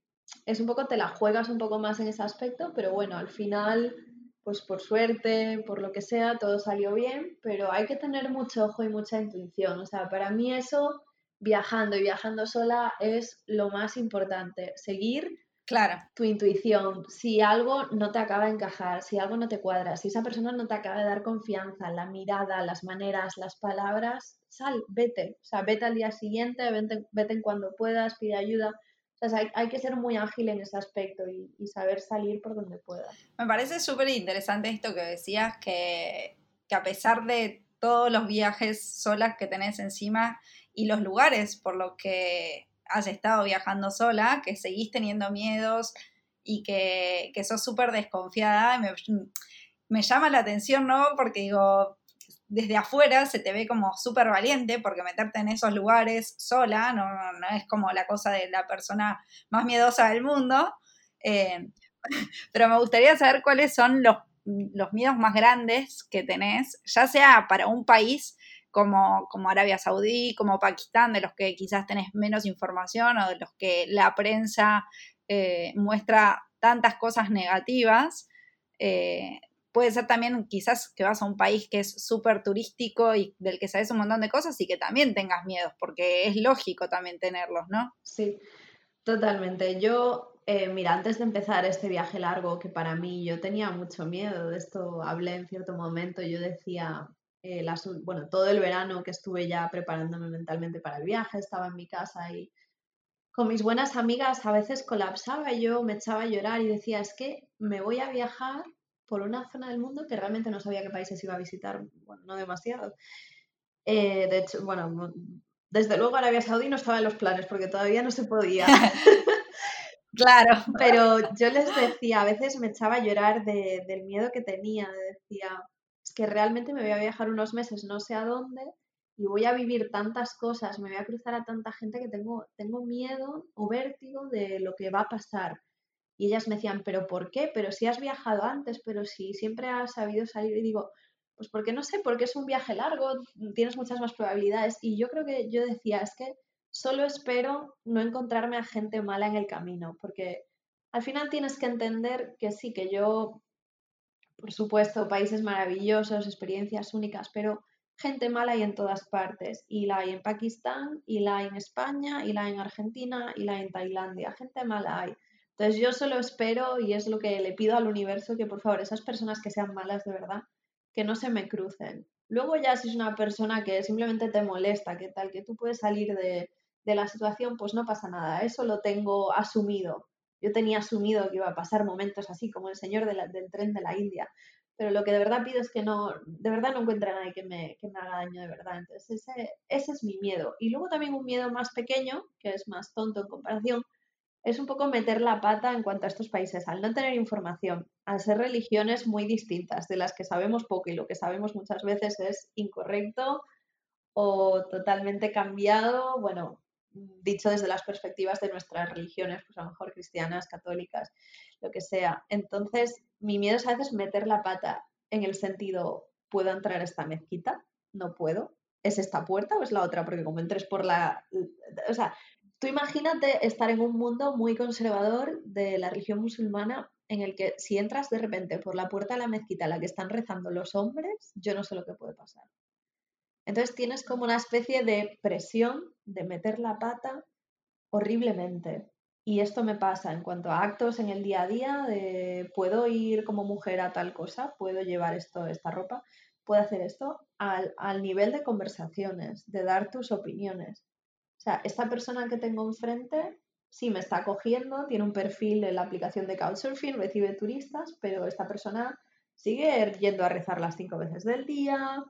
es un poco, te la juegas un poco más en ese aspecto, pero bueno, al final, pues por suerte, por lo que sea, todo salió bien, pero hay que tener mucho ojo y mucha intuición. O sea, para mí eso, viajando y viajando sola, es lo más importante. Seguir Claro. Tu intuición, si algo no te acaba de encajar, si algo no te cuadra, si esa persona no te acaba de dar confianza, la mirada, las maneras, las palabras, sal, vete. O sea, vete al día siguiente, vete, vete en cuando puedas, pide ayuda. O sea, hay, que ser muy ágil en ese aspecto y, y saber salir por donde pueda. Me parece súper interesante esto que decías, que, que a pesar de todos los viajes solas que tenés encima y los lugares por los que has estado viajando sola, que seguís teniendo miedos y que, que sos súper desconfiada. Me, me llama la atención, ¿no? Porque digo, desde afuera se te ve como súper valiente porque meterte en esos lugares sola no, no, es como la cosa de la persona más miedosa del mundo. Eh, pero me gustaría saber cuáles son los, los, miedos más grandes que tenés, ya sea para un país como, como Arabia Saudí, como Pakistán, de los que quizás tenés menos información o de los que la prensa eh, muestra tantas cosas negativas. Eh, puede ser también quizás que vas a un país que es súper turístico y del que sabes un montón de cosas y que también tengas miedos, porque es lógico también tenerlos, ¿no? Sí, totalmente. Yo, eh, mira, antes de empezar este viaje largo, que para mí yo tenía mucho miedo, de esto hablé en cierto momento, yo decía, eh, bueno, todo el verano que estuve ya preparándome mentalmente para el viaje, estaba en mi casa y con mis buenas amigas a veces colapsaba yo, me echaba a llorar y decía, es que me voy a viajar por una zona del mundo que realmente no sabía qué países iba a visitar, bueno, no demasiado. Eh, de hecho, bueno, desde luego Arabia Saudí no estaba en los planes porque todavía no se podía. claro. Pero yo les decía, a veces me echaba a llorar del miedo que tenía, decía, que realmente me voy a viajar unos meses no sé a dónde y voy a vivir tantas cosas, me voy a cruzar a tanta gente que tengo, tengo miedo o vértigo de lo que va a pasar. Y ellas me decían, ¿pero por qué? Pero si has viajado antes, pero si siempre has sabido salir. Y digo, pues porque no sé, porque es un viaje largo, tienes muchas más probabilidades. Y yo creo que yo decía, es que solo espero no encontrarme a gente mala en el camino, porque al final tienes que entender que sí, que yo por supuesto, países maravillosos, experiencias únicas, pero gente mala hay en todas partes. Y la hay en Pakistán, y la hay en España, y la hay en Argentina, y la hay en Tailandia. Gente mala hay. Entonces yo solo espero, y es lo que le pido al universo, que por favor esas personas que sean malas de verdad, que no se me crucen. Luego ya si es una persona que simplemente te molesta, que tal, que tú puedes salir de, de la situación, pues no pasa nada. Eso lo tengo asumido yo tenía asumido que iba a pasar momentos así, como el señor del tren de la India. Pero lo que de verdad pido es que no, de verdad no encuentre a nadie que me, que me haga daño de verdad. Entonces ese, ese es mi miedo. Y luego también un miedo más pequeño, que es más tonto en comparación, es un poco meter la pata en cuanto a estos países, al no tener información, al ser religiones muy distintas, de las que sabemos poco y lo que sabemos muchas veces es incorrecto o totalmente cambiado. Bueno, dicho desde las perspectivas de nuestras religiones, pues a lo mejor cristianas, católicas, lo que sea. Entonces, mi miedo es a veces meter la pata en el sentido, ¿puedo entrar a esta mezquita? No puedo. ¿Es esta puerta o es la otra? Porque como entres por la... O sea, tú imagínate estar en un mundo muy conservador de la religión musulmana en el que si entras de repente por la puerta de la mezquita a la que están rezando los hombres, yo no sé lo que puede pasar. Entonces tienes como una especie de presión de meter la pata horriblemente. Y esto me pasa en cuanto a actos en el día a día, de puedo ir como mujer a tal cosa, puedo llevar esto, esta ropa, puedo hacer esto, al, al nivel de conversaciones, de dar tus opiniones. O sea, esta persona que tengo enfrente sí me está cogiendo, tiene un perfil en la aplicación de Couchsurfing, recibe turistas, pero esta persona sigue yendo a rezar las cinco veces del día.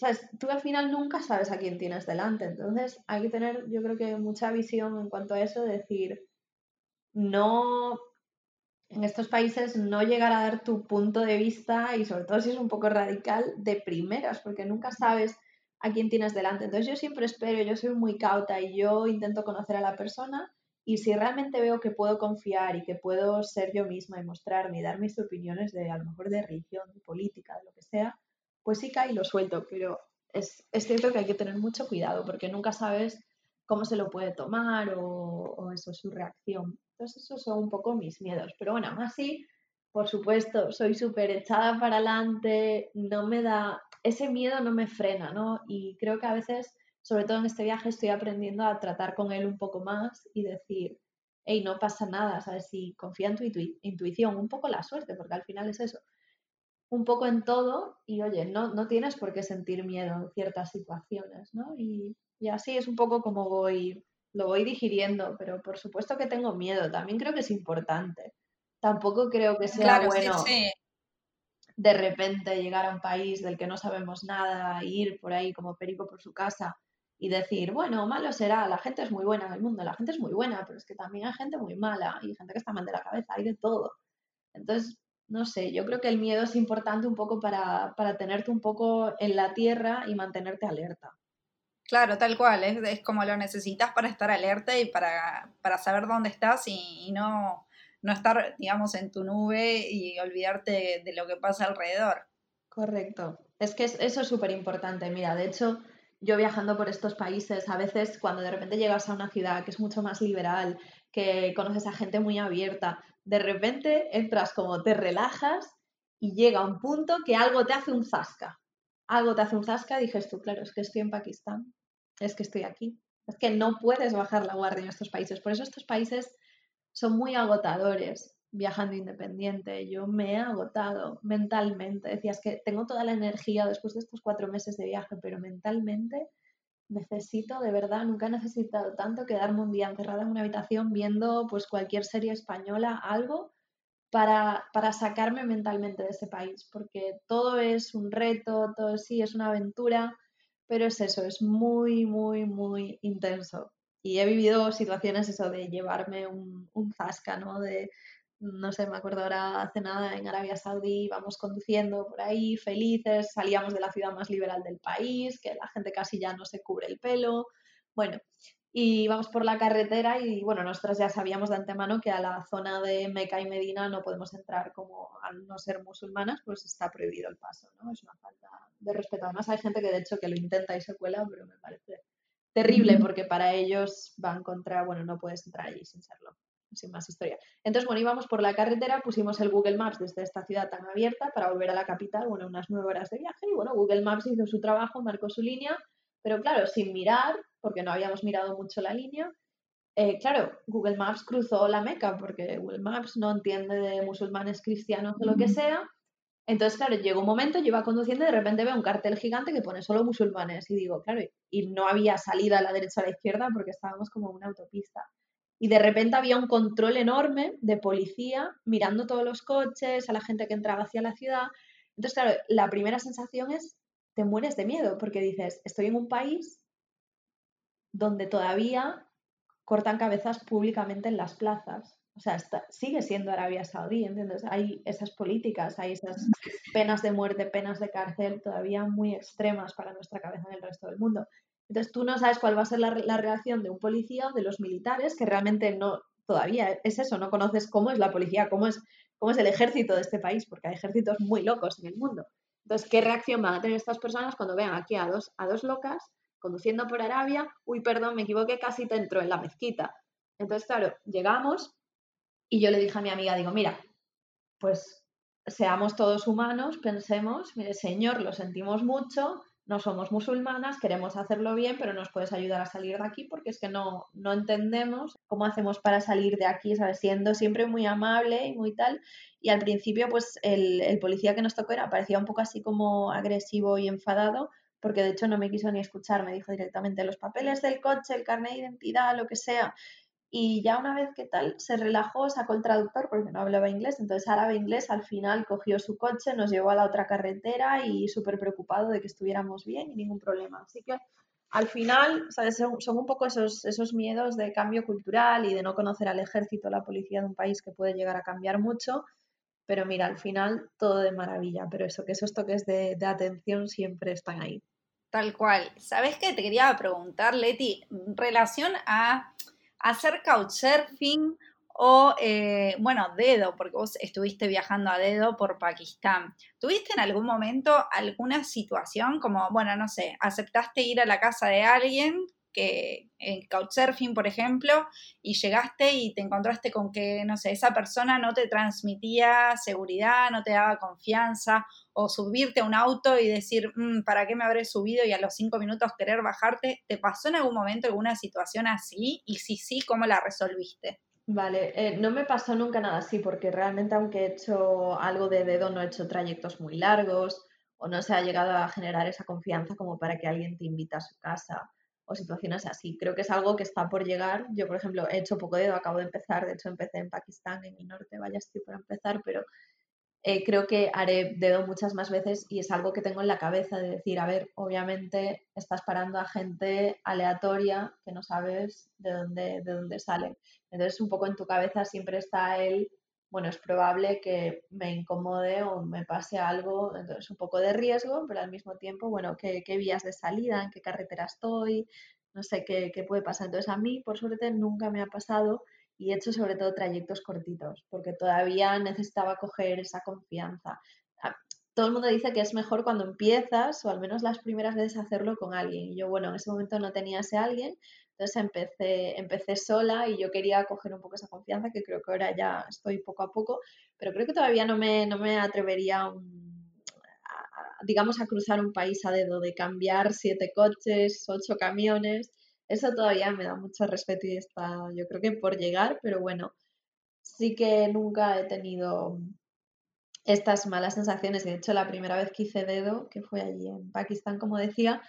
Sea, tú al final nunca sabes a quién tienes delante, entonces hay que tener, yo creo que mucha visión en cuanto a eso, de decir, no, en estos países no llegar a dar tu punto de vista y sobre todo si es un poco radical de primeras, porque nunca sabes a quién tienes delante. Entonces yo siempre espero, yo soy muy cauta y yo intento conocer a la persona y si realmente veo que puedo confiar y que puedo ser yo misma y mostrarme y dar mis opiniones de a lo mejor de religión, de política, de lo que sea, pues sí cae y lo suelto, pero es, cierto que hay que tener mucho cuidado porque nunca sabes cómo se lo puede tomar o, o eso, su reacción. Entonces esos son un poco mis miedos, pero bueno, aún así, por supuesto, soy súper echada para adelante, no me da, ese miedo no me frena, ¿no? Y creo que a veces, sobre todo en este viaje, estoy aprendiendo a tratar con él un poco más y decir, hey, no pasa nada, ¿sabes? Si confía en tu intuición, un poco la suerte, porque al final es eso, un poco en todo y oye, no, no tienes por qué sentir miedo en ciertas situaciones, ¿no? Y, y así es un poco como voy, lo voy digiriendo, pero por supuesto que tengo miedo, también creo que es importante. Tampoco creo que sea bueno de repente llegar a un país del que no sabemos nada, ir por ahí como perico por su casa y decir, bueno, malo será, la gente es muy buena en el mundo, la gente es muy buena, pero es que también hay gente muy mala y gente que está mal de la cabeza, hay de todo. Entonces, no sé, yo creo que el miedo es importante un poco para, para tenerte un poco en la tierra y mantenerte alerta. Claro, tal cual, es, como lo necesitas para estar alerta y para, para saber dónde estás y no no estar, digamos, en tu nube y olvidarte de, lo que pasa alrededor. Correcto. Es que eso es súper importante. Mira, de hecho, yo viajando por estos países, a veces cuando de repente llegas a una ciudad que es mucho más liberal, que conoces a gente muy abierta, de repente entras como te relajas y llega un punto que algo te hace un zasca. Algo te hace un zasca, dices tú, claro, es que estoy en Pakistán, es que estoy aquí. Es que no puedes bajar la guardia en estos países. Por eso estos países son muy agotadores viajando independiente. Yo me he agotado mentalmente. Decías que tengo toda la energía después de estos cuatro meses de viaje, pero mentalmente necesito, de verdad, nunca he necesitado tanto quedarme un día encerrada en una habitación viendo pues cualquier serie española, algo, para, para sacarme mentalmente de ese país, porque todo es un reto, todo sí es una aventura, pero es eso, es muy, muy, muy intenso. Y he vivido situaciones eso de llevarme un, un zasca, ¿no? De, no sé, me acuerdo ahora hace nada en Arabia Saudí, íbamos conduciendo por ahí felices, salíamos de la ciudad más liberal del país, que la gente casi ya no se cubre el pelo. Bueno, y íbamos por la carretera y bueno, nosotras ya sabíamos de antemano que a la zona de Meca y Medina no podemos entrar como al no ser musulmanas, pues está prohibido el paso, ¿no? Es una falta de respeto. Además hay gente que de hecho que lo intenta y se cuela, pero me parece terrible porque para ellos van contra, bueno, no puedes entrar allí sin serlo, sin más historia. Entonces, bueno, íbamos por la carretera, pusimos el Google Maps desde esta ciudad tan abierta para volver a la capital, bueno, unas nueve horas de viaje y bueno, Google Maps hizo su trabajo, marcó su línea, pero claro, sin mirar, porque no habíamos mirado mucho la línea, eh, claro, Google Maps cruzó la Meca porque Google Maps no entiende de musulmanes, cristianos o lo que sea entonces, claro, llegó un momento, yo iba conduciendo y de repente veo un cartel gigante que pone solo musulmanes. Y digo, claro, y no había salida a la derecha o a la izquierda porque estábamos como en una autopista. Y de repente había un control enorme de policía mirando todos los coches, a la gente que entraba hacia la ciudad. Entonces, claro, la primera sensación es, te mueres de miedo porque dices, estoy en un país donde todavía cortan cabezas públicamente en las plazas o sea, sigue siendo Arabia Saudí, ¿entiendes? Hay esas políticas, hay esas penas de muerte, penas de cárcel todavía muy extremas para nuestra cabeza en el resto del mundo. Entonces tú no sabes cuál va a ser la, reacción de un policía o de los militares, que realmente no, todavía es eso, no conoces cómo es la policía, cómo es, cómo es el ejército de este país, porque hay ejércitos muy locos en el mundo. Entonces, ¿qué reacción van a tener estas personas cuando vean aquí a dos, a dos locas conduciendo por Arabia? Uy, perdón, me equivoqué, casi te entro en la mezquita. Entonces, claro, llegamos y yo le dije a mi amiga, digo, mira, pues seamos todos humanos, pensemos, mire, Señor, lo sentimos mucho, no somos musulmanas, queremos hacerlo bien, pero nos puedes ayudar a salir de aquí porque es que no, no entendemos cómo hacemos para salir de aquí, ¿sabes? Siendo siempre muy amable y muy tal. Y al principio, pues el, el policía que nos tocó era, parecía un poco así como agresivo y enfadado, porque de hecho no me quiso ni escuchar, me dijo directamente los papeles del coche, el carnet de identidad, lo que sea. Y ya una vez que tal, se relajó, sacó el traductor porque no hablaba inglés, entonces árabe inglés, al final cogió su coche, nos llevó a la otra carretera y súper preocupado de que estuviéramos bien y ningún problema. Así que al final, ¿sabes? Son, un poco esos, esos miedos de cambio cultural y de no conocer al ejército, a la policía de un país que puede llegar a cambiar mucho. Pero mira, al final todo de maravilla, pero eso, que esos toques de, de atención siempre están ahí. Tal cual. ¿Sabes qué? Te quería preguntar, Leti, relación a hacer couchsurfing o, eh, bueno, dedo, porque vos estuviste viajando a dedo por Pakistán. ¿Tuviste en algún momento alguna situación como, bueno, no sé, aceptaste ir a la casa de alguien que en Couchsurfing, por ejemplo, y llegaste y te encontraste con que, no sé, esa persona no te transmitía seguridad, no te daba confianza, o subirte a un auto y decir, mm, ¿para qué me habré subido? Y a los cinco minutos querer bajarte. ¿Te pasó en algún momento alguna situación así? Y si sí, ¿cómo la resolviste? Vale, eh, no me pasó nunca nada así, porque realmente aunque he hecho algo de dedo, no he hecho trayectos muy largos o no se ha llegado a generar esa confianza como para que alguien te invite a su casa o situaciones así. Creo que es algo que está por llegar. Yo, por ejemplo, he hecho poco dedo, acabo de empezar, de hecho empecé en Pakistán, en el norte, vaya estoy por empezar, pero eh, creo que haré dedo muchas más veces y es algo que tengo en la cabeza de decir, a ver, obviamente estás parando a gente aleatoria que no sabes de dónde, de dónde salen. Entonces, un poco en tu cabeza siempre está el, bueno, es probable que me incomode o me pase algo, entonces un poco de riesgo, pero al mismo tiempo, bueno, ¿qué, qué vías de salida? ¿En qué carretera estoy? No sé qué, qué puede pasar. Entonces, a mí, por suerte, nunca me ha pasado y he hecho sobre todo trayectos cortitos, porque todavía necesitaba coger esa confianza. Ah, todo el mundo dice que es mejor cuando empiezas, o al menos las primeras veces, hacerlo con alguien. Y yo, bueno, en ese momento no tenía ese alguien, entonces empecé, empecé sola y yo quería coger un poco esa confianza, que creo que ahora ya estoy poco a poco, pero creo que todavía no me, no me atrevería a, digamos, a cruzar un país a dedo, de cambiar siete coches, ocho camiones. Eso todavía me da mucho respeto y está, yo creo que por llegar, pero bueno, sí que nunca he tenido estas malas sensaciones. De hecho, la primera vez que hice dedo, que fue allí en Pakistán, como decía,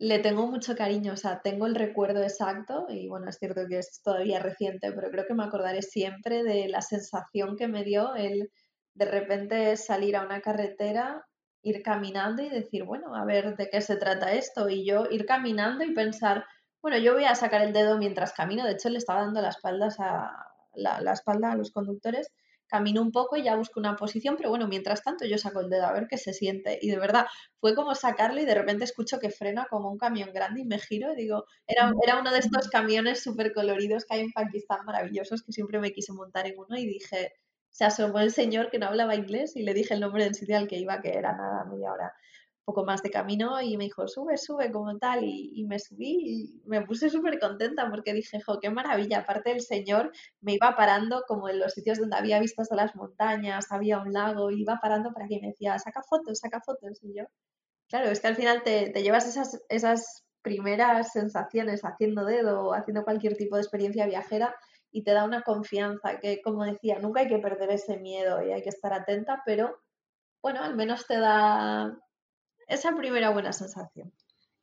le tengo mucho cariño, o sea, tengo el recuerdo exacto y bueno, es cierto que es todavía reciente, pero creo que me acordaré siempre de la sensación que me dio el de repente salir a una carretera, ir caminando y decir, bueno, a ver de qué se trata esto y yo ir caminando y pensar, bueno, yo voy a sacar el dedo mientras camino, de hecho le estaba dando la espalda a, la, la espalda a los conductores camino un poco y ya busco una posición, pero bueno, mientras tanto yo saco el dedo a ver qué se siente. Y de verdad, fue como sacarlo y de repente escucho que frena como un camión grande y me giro y digo, era, era uno de estos camiones súper coloridos que hay en Pakistán maravillosos que siempre me quise montar en uno y dije, se asomó el señor que no hablaba inglés y le dije el nombre del sitio al que iba, que era nada, media hora poco más de camino y me dijo, sube, sube como tal y, me subí y me puse súper contenta porque dije, jo, qué maravilla, aparte el señor me iba parando como en los sitios donde había vistas a las montañas, había un lago, iba parando para que me decía, saca fotos, saca fotos y yo, claro, es que al final te, te llevas esas, esas primeras sensaciones haciendo dedo o haciendo cualquier tipo de experiencia viajera y te da una confianza que, como decía, nunca hay que perder ese miedo y hay que estar atenta, pero bueno, al menos te da esa primera buena sensación.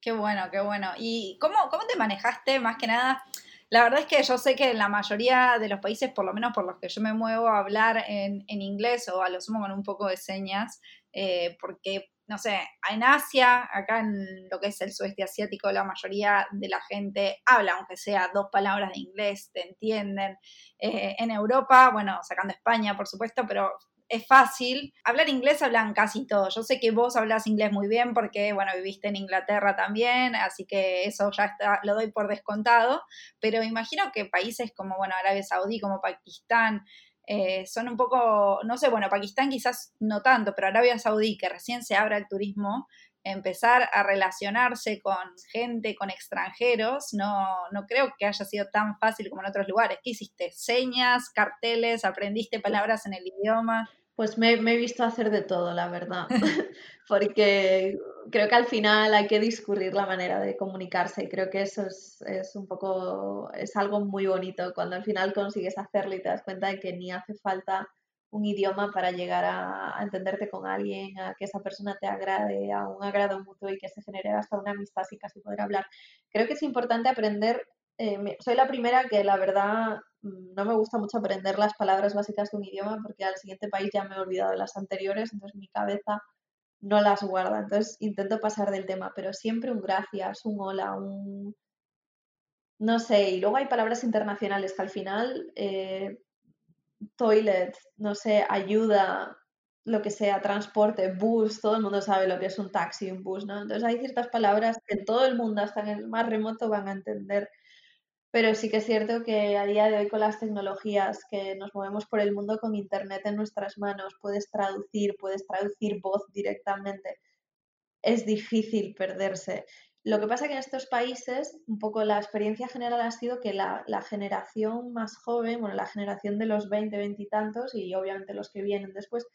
Qué bueno, qué bueno. ¿Y cómo, cómo te manejaste más que nada? La verdad es que yo sé que en la mayoría de los países, por lo menos por los que yo me muevo, a hablar en, inglés o a lo sumo con un poco de señas, eh, porque, no sé, en Asia, acá en lo que es el sudeste asiático, la mayoría de la gente habla, aunque sea dos palabras de inglés, te entienden. Eh, en Europa, bueno, sacando España, por supuesto, pero es fácil. Hablar inglés hablan casi todos. Yo sé que vos hablas inglés muy bien porque, bueno, viviste en Inglaterra también, así que eso ya está, lo doy por descontado. Pero imagino que países como, bueno, Arabia Saudí, como Pakistán, eh, son un poco, no sé, bueno, Pakistán quizás no tanto, pero Arabia Saudí, que recién se abre el turismo, empezar a relacionarse con gente, con extranjeros, no, no creo que haya sido tan fácil como en otros lugares. ¿Qué hiciste? ¿Señas, carteles, aprendiste palabras en el idioma? Pues me, he visto hacer de todo, la verdad, porque creo que al final hay que discurrir la manera de comunicarse y creo que eso es, es, un poco, es algo muy bonito cuando al final consigues hacerlo y te das cuenta de que ni hace falta un idioma para llegar a, entenderte con alguien, a que esa persona te agrade, a un agrado mutuo y que se genere hasta una amistad sin casi poder hablar. Creo que es importante aprender, eh, soy la primera que la verdad mm, no me gusta mucho aprender las palabras básicas de un idioma porque al siguiente país ya me he olvidado de las anteriores, entonces mi cabeza no las guarda, entonces intento pasar del tema, pero siempre un gracias, un hola, un... No sé, y luego hay palabras internacionales que al final eh, toilet, no sé, ayuda, lo que sea, transporte, bus, todo el mundo sabe lo que es un taxi, un bus, ¿no? Entonces hay ciertas palabras que todo el mundo, hasta en el más remoto, van a entender. Pero sí que es cierto que a día de hoy con las tecnologías que nos movemos por el mundo con Internet en nuestras manos, puedes traducir, puedes traducir voz directamente. Es difícil perderse. Lo que pasa que en estos países, un poco la experiencia general ha sido que la, generación más joven, bueno, la generación de los 20, 20 y tantos, y obviamente los que vienen después,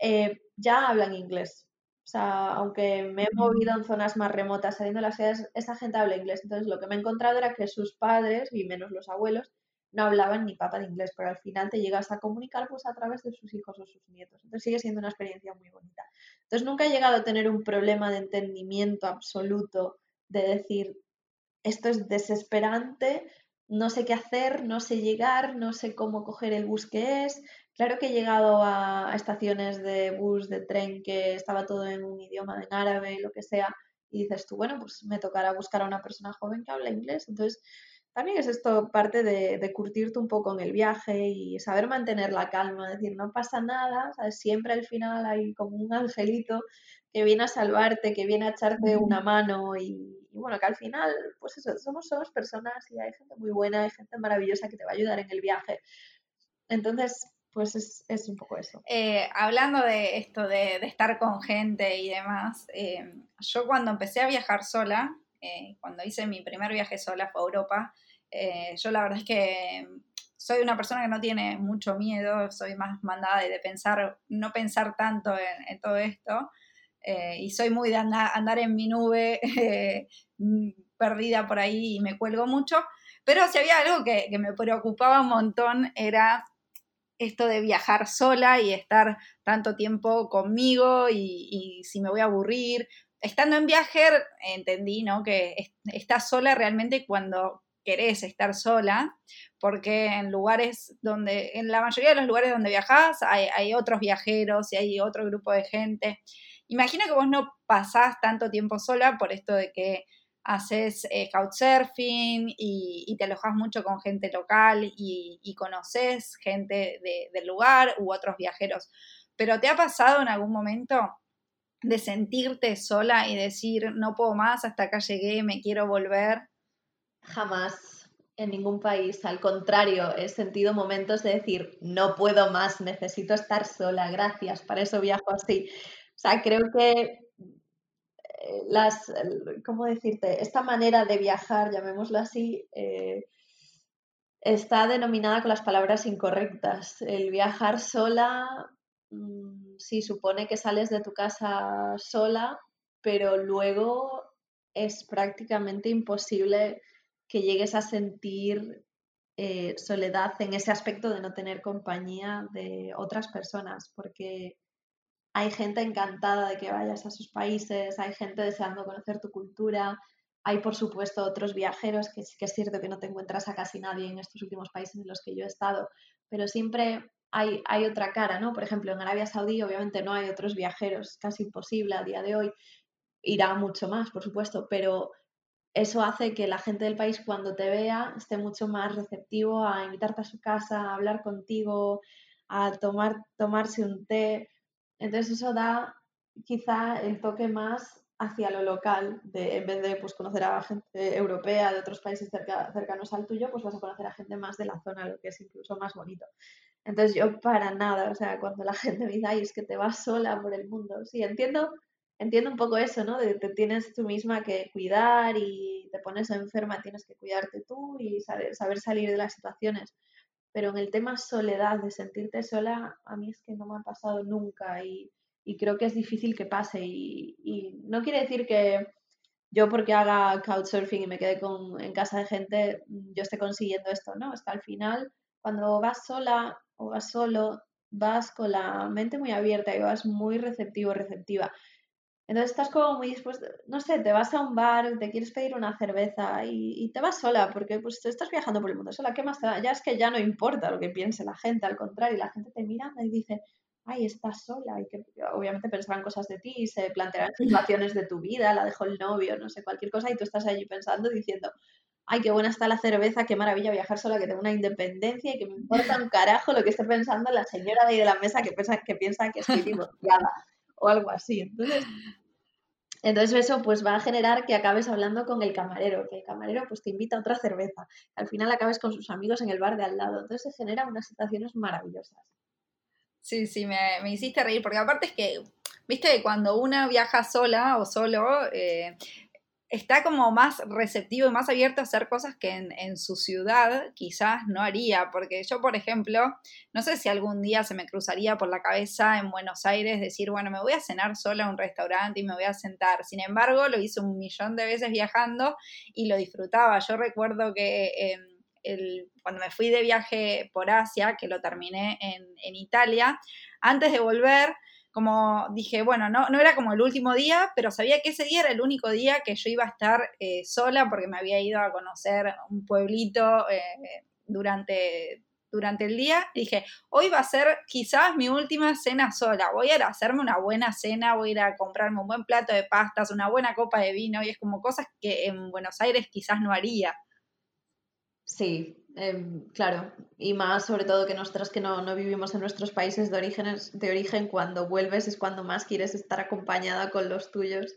eh, ya hablan inglés. O sea, aunque me he movido en zonas más remotas saliendo de las ciudades, esa gente habla inglés. Entonces, lo que me he encontrado era que sus padres, y menos los abuelos, no hablaban ni papa de inglés, pero al final te llegas a comunicar pues a través de sus hijos o sus nietos. Entonces sigue siendo una experiencia muy bonita. Entonces nunca he llegado a tener un problema de entendimiento absoluto de decir, esto es desesperante, no sé qué hacer, no sé llegar, no sé cómo coger el bus que es. Claro que he llegado a, estaciones de bus, de tren, que estaba todo en un idioma, en árabe, lo que sea, y dices tú, bueno, pues me tocará buscar a una persona joven que habla inglés. Entonces, también es esto parte de, de curtirte un poco en el viaje y saber mantener la calma, decir, no pasa nada, siempre al final hay como un angelito que viene a salvarte, que viene a echarte una mano y, bueno, que al final, pues eso, somos, somos personas y hay gente muy buena, hay gente maravillosa que te va a ayudar en el viaje. Entonces, pues es, un poco eso. Eh, hablando de esto de, estar con gente y demás, eh, yo cuando empecé a viajar sola, eh, cuando hice mi primer viaje sola fue a Europa, yo la verdad es que soy una persona que no tiene mucho miedo, soy más mandada de, pensar, no pensar tanto en todo esto. Y soy muy de andar, en mi nube mm, perdida por ahí y me cuelgo mucho, pero si había algo que, me preocupaba un montón era esto de viajar sola y estar tanto tiempo conmigo y, si me voy a aburrir. Estando en viaje entendí ¿no? que estás sola realmente cuando querés estar sola, porque en lugares donde, en la mayoría de los lugares donde viajas hay, hay otros viajeros y hay otro grupo de gente. Imagina que vos no pasás tanto tiempo sola por esto de que haces eh, couchsurfing y, te alojas mucho con gente local y, conoces gente del lugar u otros viajeros. Pero ¿te ha pasado en algún momento de sentirte sola y decir, no puedo más, hasta acá llegué, me quiero volver? Jamás, en ningún país. Al contrario, he sentido momentos de decir, no puedo más, necesito estar sola, gracias, para eso viajo así. O sea, creo que las, ¿cómo decirte? Esta manera de viajar, llamémoslo así, eh, está denominada con las palabras incorrectas. El viajar sola, mm, sí, supone que sales de tu casa sola, pero luego es prácticamente imposible que llegues a sentir eh, soledad en ese aspecto de no tener compañía de otras personas, porque hay gente encantada de que vayas a sus países, hay gente deseando conocer tu cultura, hay por supuesto otros viajeros que es cierto que no te encuentras a casi nadie en estos últimos países en los que yo he estado, pero siempre hay, hay otra cara, ¿no? Por ejemplo, en Arabia Saudí obviamente no hay otros viajeros, casi imposible a día de hoy, irá mucho más, por supuesto, pero eso hace que la gente del país cuando te vea esté mucho más receptivo a invitarte a su casa, a hablar contigo, a tomar, tomarse un té. Entonces eso da quizá el toque más hacia lo local, de, en vez de pues, conocer a gente europea de otros países cercanos al tuyo, pues vas a conocer a gente más de la zona, lo que es incluso más bonito. Entonces yo para nada, o sea, cuando la gente me dice, es que te vas sola por el mundo, sí, entiendo, entiendo un poco eso, ¿no? De te tienes tú misma que cuidar y te pones enferma, tienes que cuidarte tú y saber, saber salir de las situaciones. Pero en el tema soledad, de sentirte sola, a mí es que no me ha pasado nunca y, creo que es difícil que pase. Y, no quiere decir que yo porque haga couchsurfing y me quede con, en casa de gente, yo esté consiguiendo esto, ¿no? Que al final, cuando vas sola o vas solo, vas con la mente muy abierta y vas muy receptivo, receptiva. Entonces estás como muy dispuesto, no sé, te vas a un bar, te quieres pedir una cerveza y, te vas sola porque pues estás viajando por el mundo sola, ¿qué más te da? Ya es que ya no importa lo que piense la gente, al contrario, la gente te mira y dice, ay, estás sola y que obviamente pensarán cosas de ti y se plantearán situaciones de tu vida, la dejó el novio, no sé, cualquier cosa y tú estás allí pensando diciendo, ay, qué buena está la cerveza, qué maravilla viajar sola, que tengo una independencia y que me importa un carajo lo que esté pensando la señora de ahí de la mesa que piensa que, piensa que estoy divorciada o algo así. Entonces, entonces eso pues va a generar que acabes hablando con el camarero, que el camarero pues te invita a otra cerveza, al final acabes con sus amigos en el bar de al lado. Entonces se generan unas situaciones maravillosas. Sí, sí, me, me hiciste reír, porque aparte es que, viste, cuando una viaja sola o solo, eh, está como más receptivo y más abierto a hacer cosas que en, su ciudad quizás no haría, porque yo, por ejemplo, no sé si algún día se me cruzaría por la cabeza en Buenos Aires decir, bueno, me voy a cenar sola a un restaurante y me voy a sentar. Sin embargo, lo hice un millón de veces viajando y lo disfrutaba. Yo recuerdo que... Em, cuando me fui de viaje por Asia, que lo terminé en Italia, antes de volver, como dije, bueno, no, no era como el último día, pero sabía que ese día era el único día que yo iba a estar eh, sola porque me había ido a conocer un pueblito eh, durante, durante el día. dije, hoy va a ser quizás mi última cena sola. Voy a a hacerme una buena cena, voy a ir a comprarme un buen plato de pastas, una buena copa de vino, y es como cosas que en Buenos Aires quizás no haría. Sí, em, claro, y más sobre todo que nosotros que no, vivimos en nuestros países de, orígenes, de origen, cuando vuelves es cuando más quieres estar acompañada con los tuyos,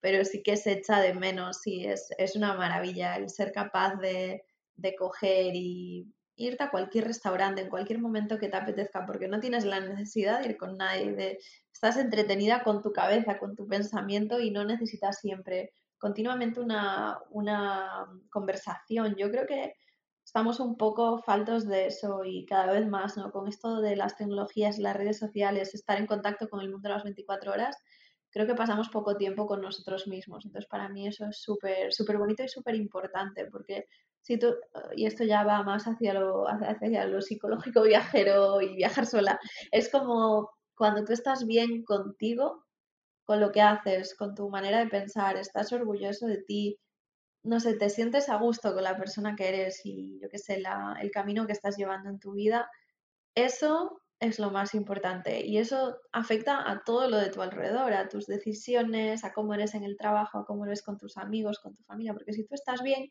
pero sí que se echa de menos y es, una maravilla el ser capaz de, de coger y irte a cualquier restaurante en cualquier momento que te apetezca, porque no tienes la necesidad de ir con nadie, de, estás entretenida con tu cabeza, con tu pensamiento y no necesitas siempre continuamente una, una conversación. Yo creo que estamos un poco faltos de eso y cada vez más, ¿no? Con esto de las tecnologías, las redes sociales, estar en contacto con el mundo de las 24 horas, creo que pasamos poco tiempo con nosotros mismos. Entonces, para mí eso es súper, súper bonito y súper importante, porque si y esto ya va más hacia lo, hacia lo psicológico viajero y viajar sola, es como cuando tú estás bien contigo, con lo que haces, con tu manera de pensar, estás orgulloso de ti, no sé, te sientes a gusto con la persona que eres y yo qué sé, el camino que estás llevando en tu vida, eso es lo más importante y eso afecta a todo lo de tu alrededor, a tus decisiones, a cómo eres en el trabajo, a cómo eres con tus amigos, con tu familia, porque si tú estás bien,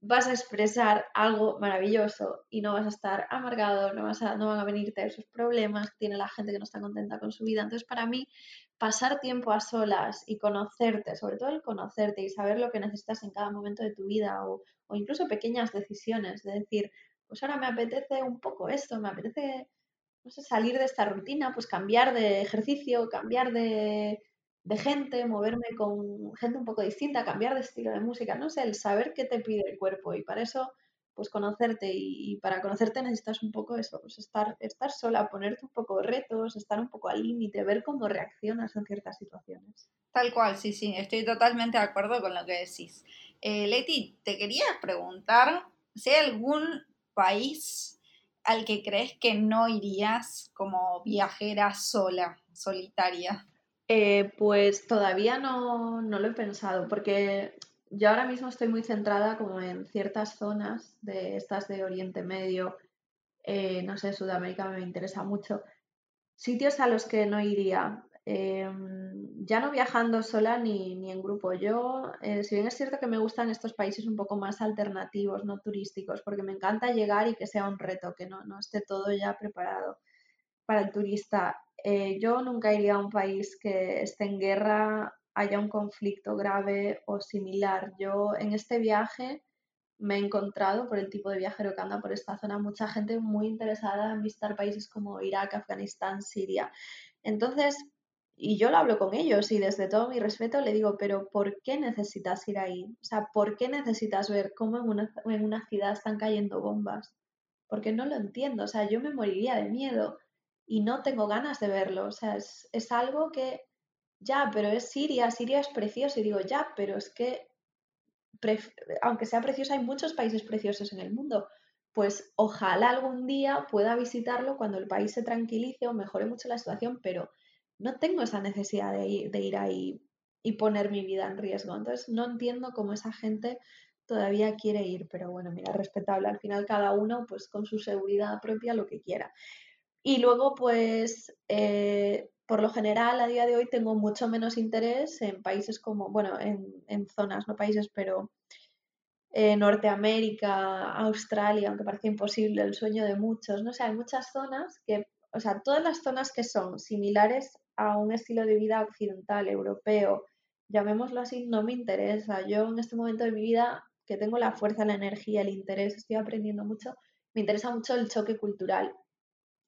vas a expresar algo maravilloso y no vas a estar amargado, no, vas a, no van a venirte esos problemas tiene la gente que no está contenta con su vida. Entonces, para mí, pasar tiempo a solas y conocerte, sobre todo el conocerte y saber lo que necesitas en cada momento de tu vida o, o incluso pequeñas decisiones, de decir, pues ahora me apetece un poco esto, me apetece, no sé, salir de esta rutina, pues cambiar de ejercicio, cambiar de, de gente, moverme con gente un poco distinta, cambiar de estilo de música, no sé, el saber qué te pide el cuerpo y para eso, pues conocerte y, para conocerte necesitas un poco eso, pues estar, estar sola, ponerte un poco retos, estar un poco al límite, ver cómo reaccionas en ciertas situaciones. Tal cual, sí, sí, estoy totalmente de acuerdo con lo que decís. Eh, Leti, te quería preguntar si hay algún país al que crees que no irías como viajera sola, solitaria. Eh, pues todavía no, lo he pensado, porque yo ahora mismo estoy muy centrada como en ciertas zonas de estas de Oriente Medio, eh, no sé, Sudamérica me interesa mucho. Sitios a los que no iría, em, ya no viajando sola ni, en grupo. Yo, eh, si bien es cierto que me gustan estos países un poco más alternativos, no turísticos, porque me encanta llegar y que sea un reto, que no, no esté todo ya preparado para el turista. Eh, yo nunca iría a un país que esté en guerra, haya un conflicto grave o similar. Yo en este viaje me he encontrado por el tipo de viajero que anda por esta zona, mucha gente muy interesada en visitar países como Irak, Afganistán, Siria. Entonces, y yo lo hablo con ellos y desde todo mi respeto le digo, pero ¿por qué necesitas ir ahí? O sea, ¿por qué necesitas ver cómo en una, en una ciudad están cayendo bombas? Porque no lo entiendo, o sea, yo me moriría de miedo y no tengo ganas de verlo, o sea, es, es algo que ya, pero es Siria, Siria es precioso y digo, ya, pero es que aunque sea precioso, hay muchos países preciosos en el mundo. Pues ojalá algún día pueda visitarlo cuando el país se tranquilice o mejore mucho la situación, pero no tengo esa necesidad de ir, de ir ahí y poner mi vida en riesgo. Entonces no entiendo cómo esa gente todavía quiere ir, pero bueno, mira, respetable. Al final cada uno pues con su seguridad propia lo que quiera. Y luego pues eh, por lo general a día de hoy tengo mucho menos interés en países como, bueno, en, zonas, no países, pero eh, Norteamérica, Australia, aunque parece imposible, el sueño de muchos, no sé, hay muchas zonas que, o sea, todas las zonas que son similares a un estilo de vida occidental, europeo, llamémoslo así, no me interesa. Yo en este momento de mi vida, que tengo la fuerza, la energía, el interés, estoy aprendiendo mucho, me interesa mucho el choque cultural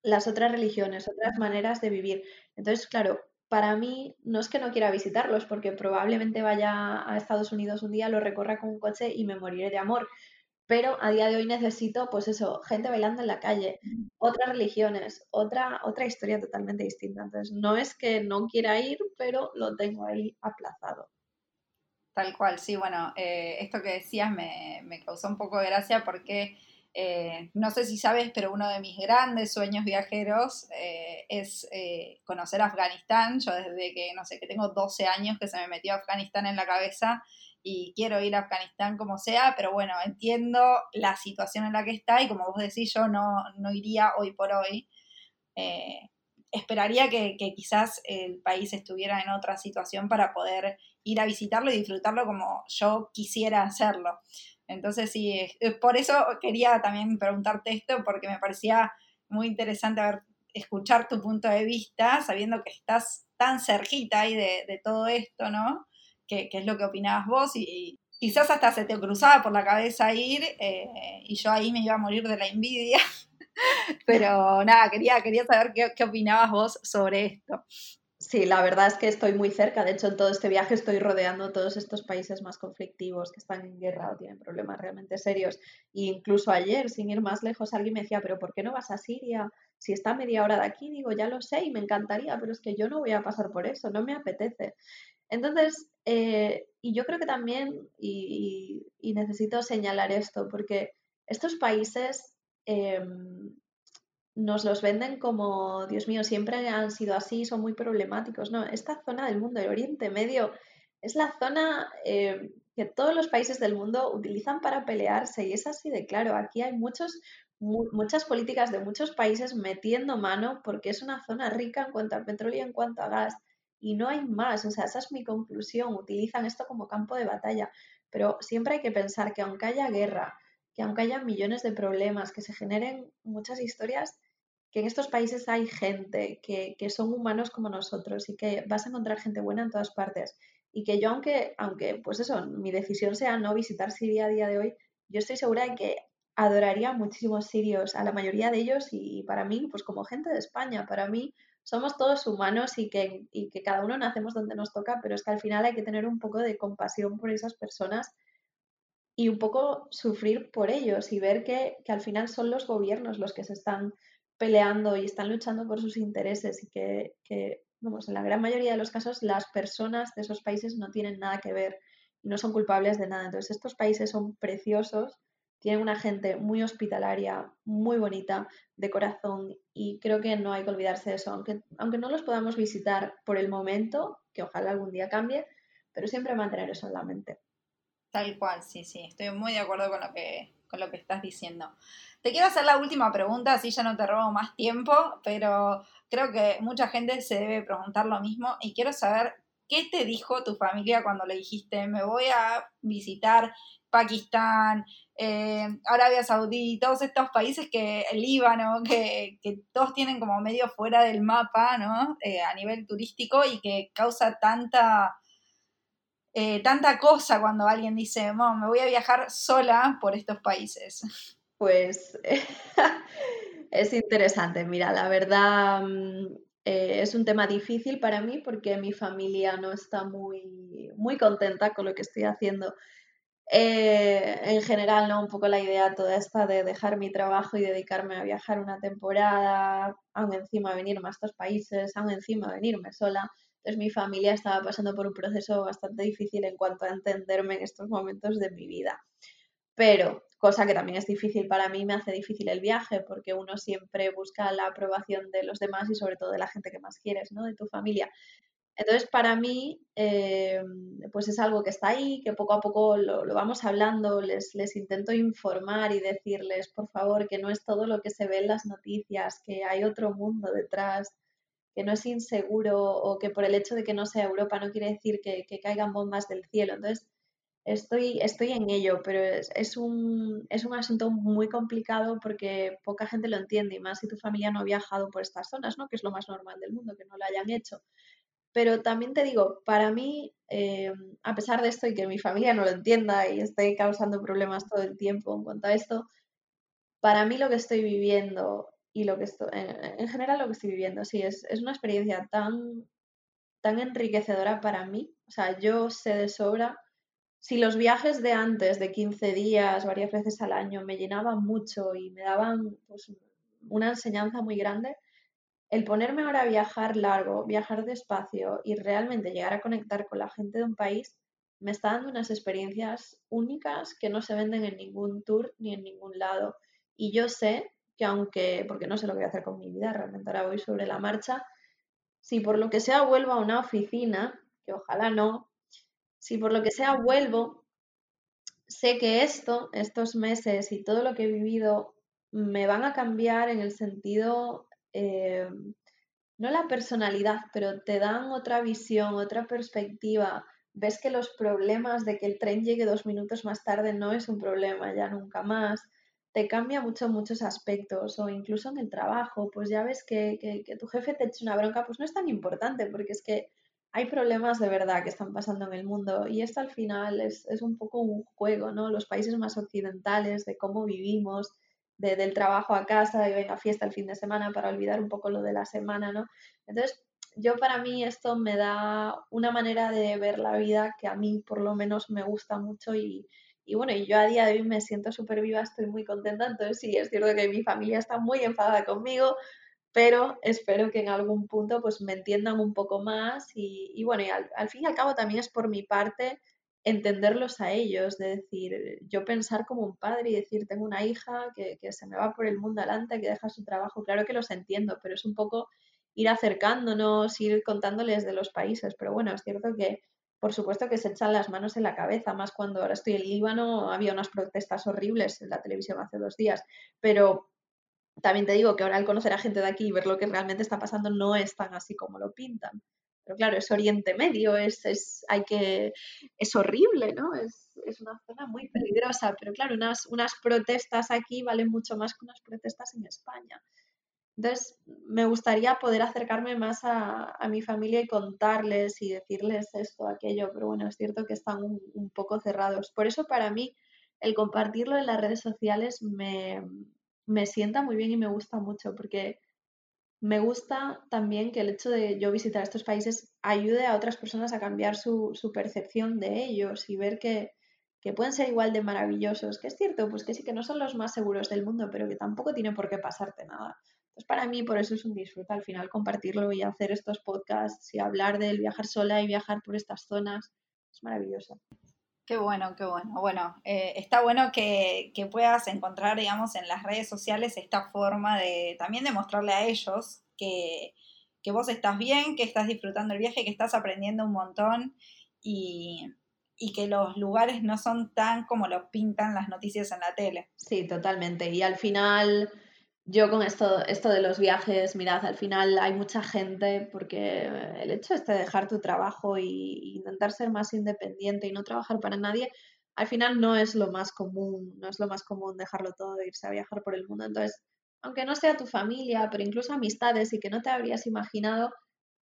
las otras religiones, otras maneras de vivir. Entonces, claro, para mí no es que no quiera visitarlos, porque probablemente vaya a Estados Unidos un día, lo recorra con un coche y me moriré de amor. Pero a día de hoy necesito, pues eso, gente bailando en la calle, otras religiones, otra, otra historia totalmente distinta. Entonces, no es que no quiera ir, pero lo tengo ahí aplazado. Tal cual, sí, bueno, eh, esto que decías me, me causó un poco de gracia porque eh, no sé si sabes, pero uno de mis grandes sueños viajeros eh, es eh, conocer Afganistán. Yo desde que, no sé, que tengo 12 años que se me metió Afganistán en la cabeza y quiero ir a Afganistán como sea, pero bueno, entiendo la situación en la que está y como vos decís, yo no, no iría hoy por hoy. esperaría que, que quizás el país estuviera en otra situación para poder ir a visitarlo y disfrutarlo como yo quisiera hacerlo. Entonces, sí, por eso quería también preguntarte esto, porque me parecía muy interesante escuchar tu punto de vista, sabiendo que estás tan cerquita ahí de, todo esto, ¿no? Que, es lo que opinabas vos y, quizás hasta se te cruzaba por la cabeza ir eh, y yo ahí me iba a morir de la envidia. Pero nada, quería, quería saber qué opinabas vos sobre esto. Sí, la verdad es que estoy muy cerca. De hecho, en todo este viaje estoy rodeando todos estos países más conflictivos que están en guerra o tienen problemas realmente serios. E incluso ayer, sin ir más lejos, alguien me decía, pero ¿por qué no vas a Siria? Si está a media hora de aquí, digo, ya lo sé y me encantaría, pero es que yo no voy a pasar por eso, no me apetece. Entonces, eh, y yo creo que también, y, necesito señalar esto, porque estos países em, nos los venden como, Dios mío, siempre han sido así, son muy problemáticos. No, esta zona del mundo, el Oriente Medio, es la zona eh, que todos los países del mundo utilizan para pelearse y es así de claro. Aquí hay muchos, muchas políticas de muchos países metiendo mano porque es una zona rica en cuanto al petróleo y en cuanto a gas y no hay más. O sea, esa es mi conclusión. Utilizan esto como campo de batalla. Pero siempre hay que pensar que aunque haya guerra, que aunque haya millones de problemas, que se generen muchas historias, que en estos países hay gente, que, son humanos como nosotros y que vas a encontrar gente buena en todas partes. Y que yo, aunque, aunque, pues eso, mi decisión sea no visitar Siria a día de hoy, yo estoy segura de que adoraría a muchísimos sirios, a la mayoría de ellos y, para mí, pues como gente de España, para mí somos todos humanos y que, y que cada uno nacemos donde nos toca, pero es que al final hay que tener un poco de compasión por esas personas y un poco sufrir por ellos y ver que, que al final son los gobiernos los que se están peleando y están luchando por sus intereses y que, que vamos, en la gran mayoría de los casos las personas de esos países no tienen nada que ver y no son culpables de nada. Entonces estos países son preciosos, tienen una gente muy hospitalaria, muy bonita, de corazón y creo que no hay que olvidarse de eso, aunque, aunque no los podamos visitar por el momento, que ojalá algún día cambie, pero siempre mantener eso en la mente. Tal cual, sí, sí, estoy muy de acuerdo con lo que, con lo que estás diciendo. Te quiero hacer la última pregunta, así ya no te robo más tiempo, pero creo que mucha gente se debe preguntar lo mismo y quiero saber qué te dijo tu familia cuando le dijiste me voy a visitar Pakistán, eh, Arabia Saudí, todos estos países que el Líbano, que, que, todos tienen como medio fuera del mapa, ¿no? Eh, a nivel turístico y que causa tanta eh, tanta cosa cuando alguien dice, me voy a viajar sola por estos países? Pues es interesante. Mira, la verdad mm, eh, es un tema difícil para mí porque mi familia no está muy, muy contenta con lo que estoy haciendo. Eh, en general, ¿no? Un poco la idea toda esta de dejar mi trabajo y dedicarme a viajar una temporada, aún encima venirme a estos países, aún encima venirme sola. Entonces mi familia estaba pasando por un proceso bastante difícil en cuanto a entenderme en estos momentos de mi vida. Pero, cosa que también es difícil para mí, me hace difícil el viaje porque uno siempre busca la aprobación de los demás y sobre todo de la gente que más quieres, ¿no? De tu familia. Entonces, para mí, eh, pues es algo que está ahí, que poco a poco lo, vamos hablando, les, les, intento informar y decirles, por favor, que no es todo lo que se ve en las noticias, que hay otro mundo detrás, que no es inseguro o que por el hecho de que no sea Europa no quiere decir que, que caigan bombas del cielo. Entonces, estoy, estoy en ello, pero es, es, un, es un asunto muy complicado porque poca gente lo entiende y más si tu familia no ha viajado por estas zonas, ¿no? que es lo más normal del mundo, que no lo hayan hecho. Pero también te digo, para mí, eh, a pesar de esto y que mi familia no lo entienda y esté causando problemas todo el tiempo en cuanto a esto, para mí lo que estoy viviendo y lo que estoy, en, general lo que estoy viviendo, sí, es, es una experiencia tan, tan enriquecedora para mí. O sea, yo sé de sobra, si los viajes de antes, de 15 días, varias veces al año, me llenaban mucho y me daban pues, una enseñanza muy grande, el ponerme ahora a viajar largo, viajar despacio y realmente llegar a conectar con la gente de un país, me está dando unas experiencias únicas que no se venden en ningún tour ni en ningún lado. Y yo sé que aunque, porque no sé lo que voy a hacer con mi vida, realmente ahora voy sobre la marcha, si por lo que sea vuelvo a una oficina, que ojalá no, si por lo que sea vuelvo, sé que esto, estos meses y todo lo que he vivido me van a cambiar en el sentido eh, no la personalidad, pero te dan otra visión, otra perspectiva. Ves que los problemas de que el tren llegue dos minutos más tarde no es un problema ya nunca más. Te cambia mucho muchos aspectos o incluso en el trabajo, pues ya ves que, que, tu jefe te eche una bronca, pues no es tan importante porque es que hay problemas de verdad que están pasando en el mundo y esto al final es, es un poco un juego, ¿no? Los países más occidentales, de cómo vivimos, del trabajo a casa y venga fiesta el fin de semana para olvidar un poco lo de la semana, ¿no? Entonces, yo para mí esto me da una manera de ver la vida que a mí por lo menos me gusta mucho y, y bueno, y yo a día de hoy me siento súper viva, estoy muy contenta, entonces sí, es cierto que mi familia está muy enfadada conmigo, pero espero que en algún punto pues me entiendan un poco más y, y bueno, y al, fin y al cabo también es por mi parte entenderlos a ellos, de decir, yo pensar como un padre y decir, tengo una hija que, se me va por el mundo adelante, que deja su trabajo, claro que los entiendo, pero es un poco ir acercándonos, ir contándoles de los países, pero bueno, es cierto que por supuesto que se echan las manos en la cabeza, más cuando ahora estoy en Líbano, había unas protestas horribles en la televisión hace dos días, pero también te digo que ahora al conocer a gente de aquí y ver lo que realmente está pasando no es tan así como lo pintan. Pero claro, es Oriente Medio, es, es, hay que, es horrible, ¿no? Es, es, una zona muy peligrosa, pero claro, unas, unas protestas aquí valen mucho más que unas protestas en España. Entonces, me gustaría poder acercarme más a, a, mi familia y contarles y decirles esto, aquello, pero bueno, es cierto que están un, poco cerrados. Por eso para mí el compartirlo en las redes sociales me, me sienta muy bien y me gusta mucho, porque me gusta también que el hecho de yo visitar estos países ayude a otras personas a cambiar su, percepción de ellos y ver que, pueden ser igual de maravillosos, que es cierto, pues que sí que no son los más seguros del mundo, pero que tampoco tiene por qué pasarte nada. Entonces, para mí, por eso es un disfrute al final compartirlo y hacer estos podcasts y hablar del viajar sola y viajar por estas zonas. Es maravilloso. Qué bueno, qué bueno. Bueno, eh, está bueno que, puedas encontrar, digamos, en las redes sociales esta forma de también demostrarle a ellos que, vos estás bien, que estás disfrutando el viaje, que estás aprendiendo un montón y, y que los lugares no son tan como lo pintan las noticias en la tele. Sí, totalmente. Y al final yo con esto, esto de los viajes, mirad, al final hay mucha gente porque el hecho este de dejar tu trabajo y, intentar ser más independiente y no trabajar para nadie, al final no es lo más común, no es lo más común dejarlo todo e irse a viajar por el mundo. Entonces, aunque no sea tu familia, pero incluso amistades y que no te habrías imaginado,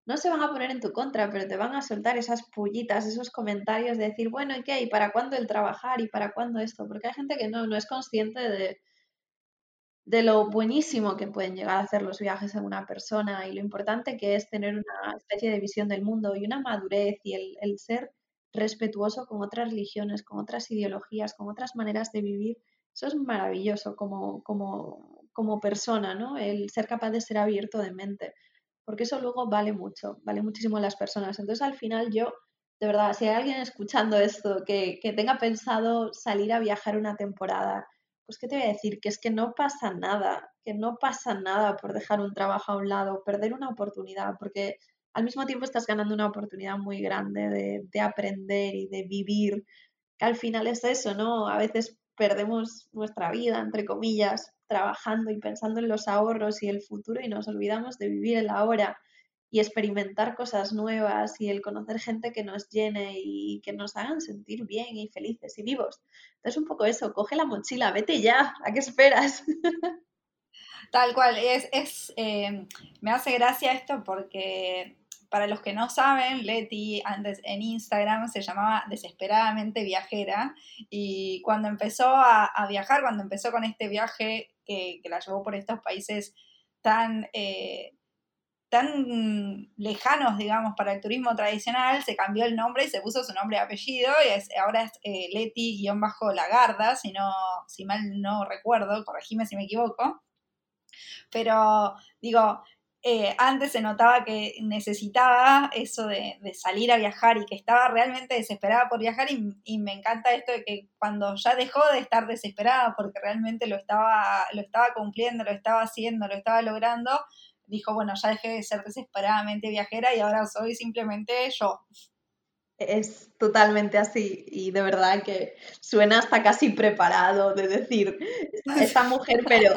no se van a poner en tu contra, pero te van a soltar esas pullitas, esos comentarios de decir, bueno, ¿y qué? ¿Y para cuándo el trabajar? ¿Y para cuándo esto? Porque hay gente que no, no es consciente de, de lo buenísimo que pueden llegar a hacer los viajes en una persona y lo importante que es tener una especie de visión del mundo y una madurez y el, el ser respetuoso con otras religiones, con otras ideologías, con otras maneras de vivir. Eso es maravilloso como, como, como persona, ¿no? El ser capaz de ser abierto de mente, porque eso luego vale mucho, vale muchísimo en las personas. Entonces, al final yo, de verdad, si hay alguien escuchando esto que, que tenga pensado salir a viajar una temporada, pues ¿qué te voy a decir? Que es que no pasa nada, que no pasa nada por dejar un trabajo a un lado, perder una oportunidad, porque al mismo tiempo estás ganando una oportunidad muy grande de, de aprender y de vivir, que al final es eso, ¿no? A veces perdemos nuestra vida, entre comillas, trabajando y pensando en los ahorros y el futuro y nos olvidamos de vivir el ahora y experimentar cosas nuevas y el conocer gente que nos llene y que nos hagan sentir bien y felices y vivos. Entonces un poco eso, coge la mochila, vete ya, ¿a qué esperas? Tal cual, es, es eh, me hace gracia esto porque para los que no saben, Leti antes en Instagram se llamaba Desesperadamente Viajera y cuando empezó a, viajar, cuando empezó con este viaje que, la llevó por estos países tan... Eh, tan lejanos, digamos, para el turismo tradicional, se cambió el nombre y se puso su nombre y apellido, y es, ahora es eh, Leti-Lagarda, si, no, si mal no recuerdo, corregime si me equivoco. Pero, digo, eh, antes se notaba que necesitaba eso de, salir a viajar y que estaba realmente desesperada por viajar y, y, me encanta esto de que cuando ya dejó de estar desesperada porque realmente lo estaba, lo estaba cumpliendo, lo estaba haciendo, lo estaba logrando, dijo, bueno, ya dejé de ser desesperadamente viajera y ahora soy simplemente yo. Es totalmente así y de verdad que suena hasta casi preparado de decir, esta mujer, pero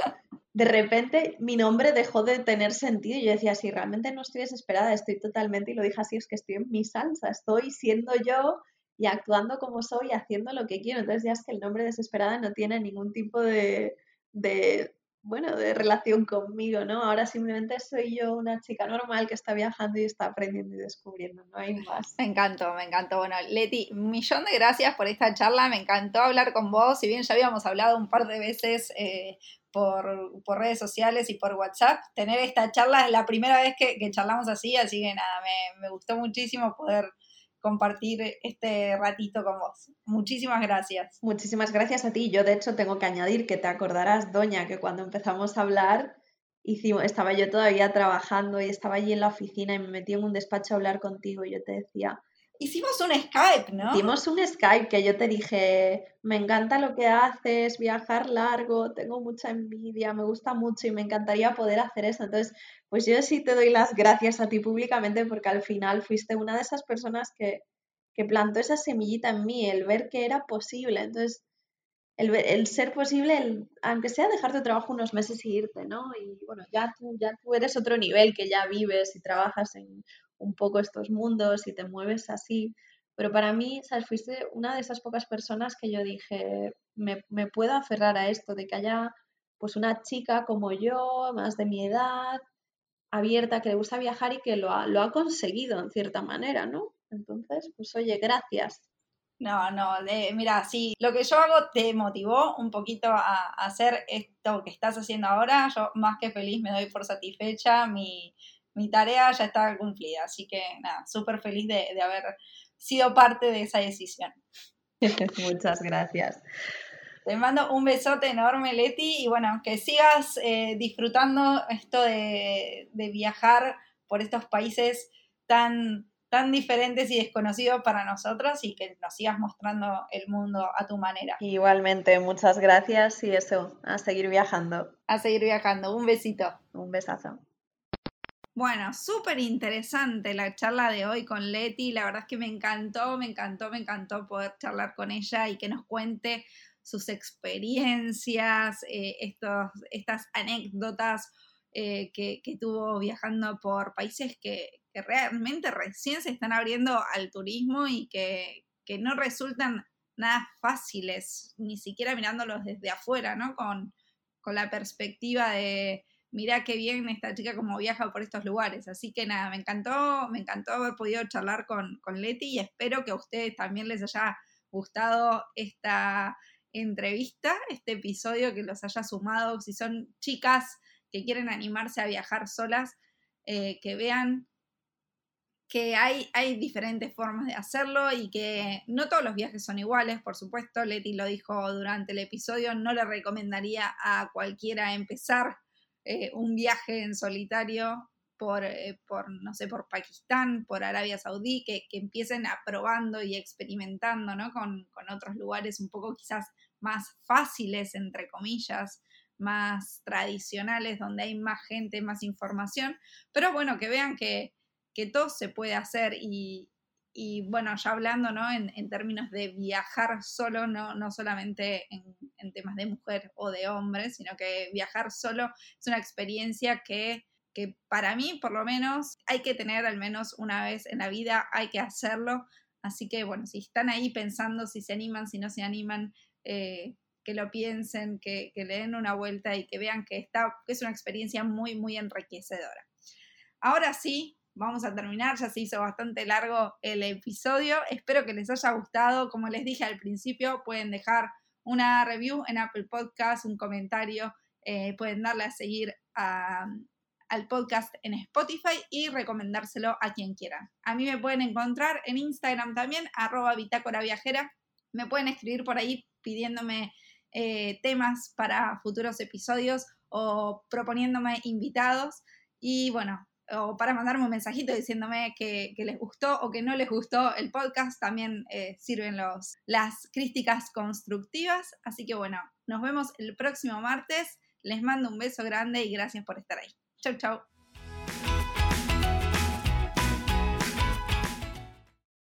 de repente mi nombre dejó de tener sentido yo decía, si realmente no estoy desesperada, estoy totalmente, y lo dije así, es que estoy en mi salsa, estoy siendo yo y actuando como soy, haciendo lo que quiero. Entonces ya es que el nombre desesperada no tiene ningún tipo de, de bueno, de relación conmigo, ¿no? Ahora simplemente soy yo una chica normal que está viajando y está aprendiendo y descubriendo, no hay más. Me encantó, me encantó. Bueno, Leti, un millón de gracias por esta charla, me encantó hablar con vos, si bien ya habíamos hablado un par de veces eh, por, redes sociales y por WhatsApp, tener esta charla es la primera vez que, charlamos así, así que nada, me, me gustó muchísimo poder compartir este ratito con vos. Muchísimas gracias. Muchísimas gracias a ti. Yo, de hecho, tengo que añadir que te acordarás, Doña, que cuando empezamos a hablar, hicimos, estaba yo todavía trabajando y estaba allí en la oficina y me metí en un despacho a hablar contigo y yo te decía, Hicimos un Skype, ¿no? Hicimos un Skype que yo te dije, me encanta lo que haces, viajar largo, tengo mucha envidia, me gusta mucho y me encantaría poder hacer eso. Entonces, pues yo sí te doy las gracias a ti públicamente porque al final fuiste una de esas personas que, que plantó esa semillita en mí, el ver que era posible. Entonces, el, el ser posible, el, aunque sea dejar tu trabajo unos meses y irte, ¿no? Y bueno, ya tú, ya tú eres otro nivel que ya vives y trabajas en un poco estos mundos y te mueves así. Pero para mí, ¿sabes? Fuiste una de esas pocas personas que yo dije, me, me puedo aferrar a esto, de que haya pues una chica como yo, más de mi edad, abierta, que le gusta viajar y que lo ha, lo ha conseguido en cierta manera, ¿no? Entonces, pues oye, gracias. No, no, mira, sí, lo que yo hago te motivó un poquito a, a, hacer esto que estás haciendo ahora. Yo más que feliz me doy por satisfecha. Mi, mi tarea ya está cumplida. Así que nada, súper feliz de, haber sido parte de esa decisión. Muchas gracias. Te mando un besote enorme, Leti, y bueno, que sigas eh, disfrutando esto de, viajar por estos países tan, tan diferentes y desconocidos para nosotros y que nos sigas mostrando el mundo a tu manera. Igualmente, muchas gracias y eso, a seguir viajando. A seguir viajando, un besito. Un besazo. Bueno, súper interesante la charla de hoy con Leti. La verdad es que me encantó, me encantó, me encantó poder charlar con ella y que nos cuente sus experiencias, eh, estos, estas anécdotas eh, que, tuvo viajando por países que, realmente recién se están abriendo al turismo y que, que, no resultan nada fáciles, ni siquiera mirándolos desde afuera, ¿no? Con, con la perspectiva de mirá qué bien esta chica como viaja por estos lugares. Así que nada, me encantó, me encantó haber podido charlar con, con Leti y espero que a ustedes también les haya gustado esta entrevista, este episodio, que los haya sumado. Si son chicas que quieren animarse a viajar solas, eh, que vean que hay, hay diferentes formas de hacerlo y que no todos los viajes son iguales, por supuesto, Leti lo dijo durante el episodio, no le recomendaría a cualquiera empezar eh, un viaje en solitario por, eh, por, no sé, por Pakistán, por Arabia Saudí, que, que empiecen aprobando y experimentando, ¿no? Con, con otros lugares un poco quizás más fáciles, entre comillas, más tradicionales, donde hay más gente, más información, pero bueno, que vean que, que todo se puede hacer y, y bueno, ya hablando ¿no? en, en, términos de viajar solo, no, no solamente en, temas de mujer o de hombre, sino que viajar solo es una experiencia que, que, para mí, por lo menos, hay que tener al menos una vez en la vida, hay que hacerlo. Así que bueno, si están ahí pensando si se animan, si no se animan, eh, que lo piensen, que, que, le den una vuelta y que vean que, está, que es una experiencia muy, muy enriquecedora. Ahora sí, vamos a terminar, ya se hizo bastante largo el episodio, espero que les haya gustado, como les dije al principio, pueden dejar una review en Apple Podcast, un comentario, eh, pueden darle a seguir a, al podcast en Spotify y recomendárselo a quien quieran. A mí me pueden encontrar en Instagram también, arroba bitácora viajera, me pueden escribir por ahí pidiéndome eh, temas para futuros episodios o proponiéndome invitados. Y bueno, o para mandarme un mensajito diciéndome que, les gustó o que no les gustó el podcast, también eh, sirven los, las críticas constructivas. Así que bueno, nos vemos el próximo martes. Les mando un beso grande y gracias por estar ahí. Chau, chau.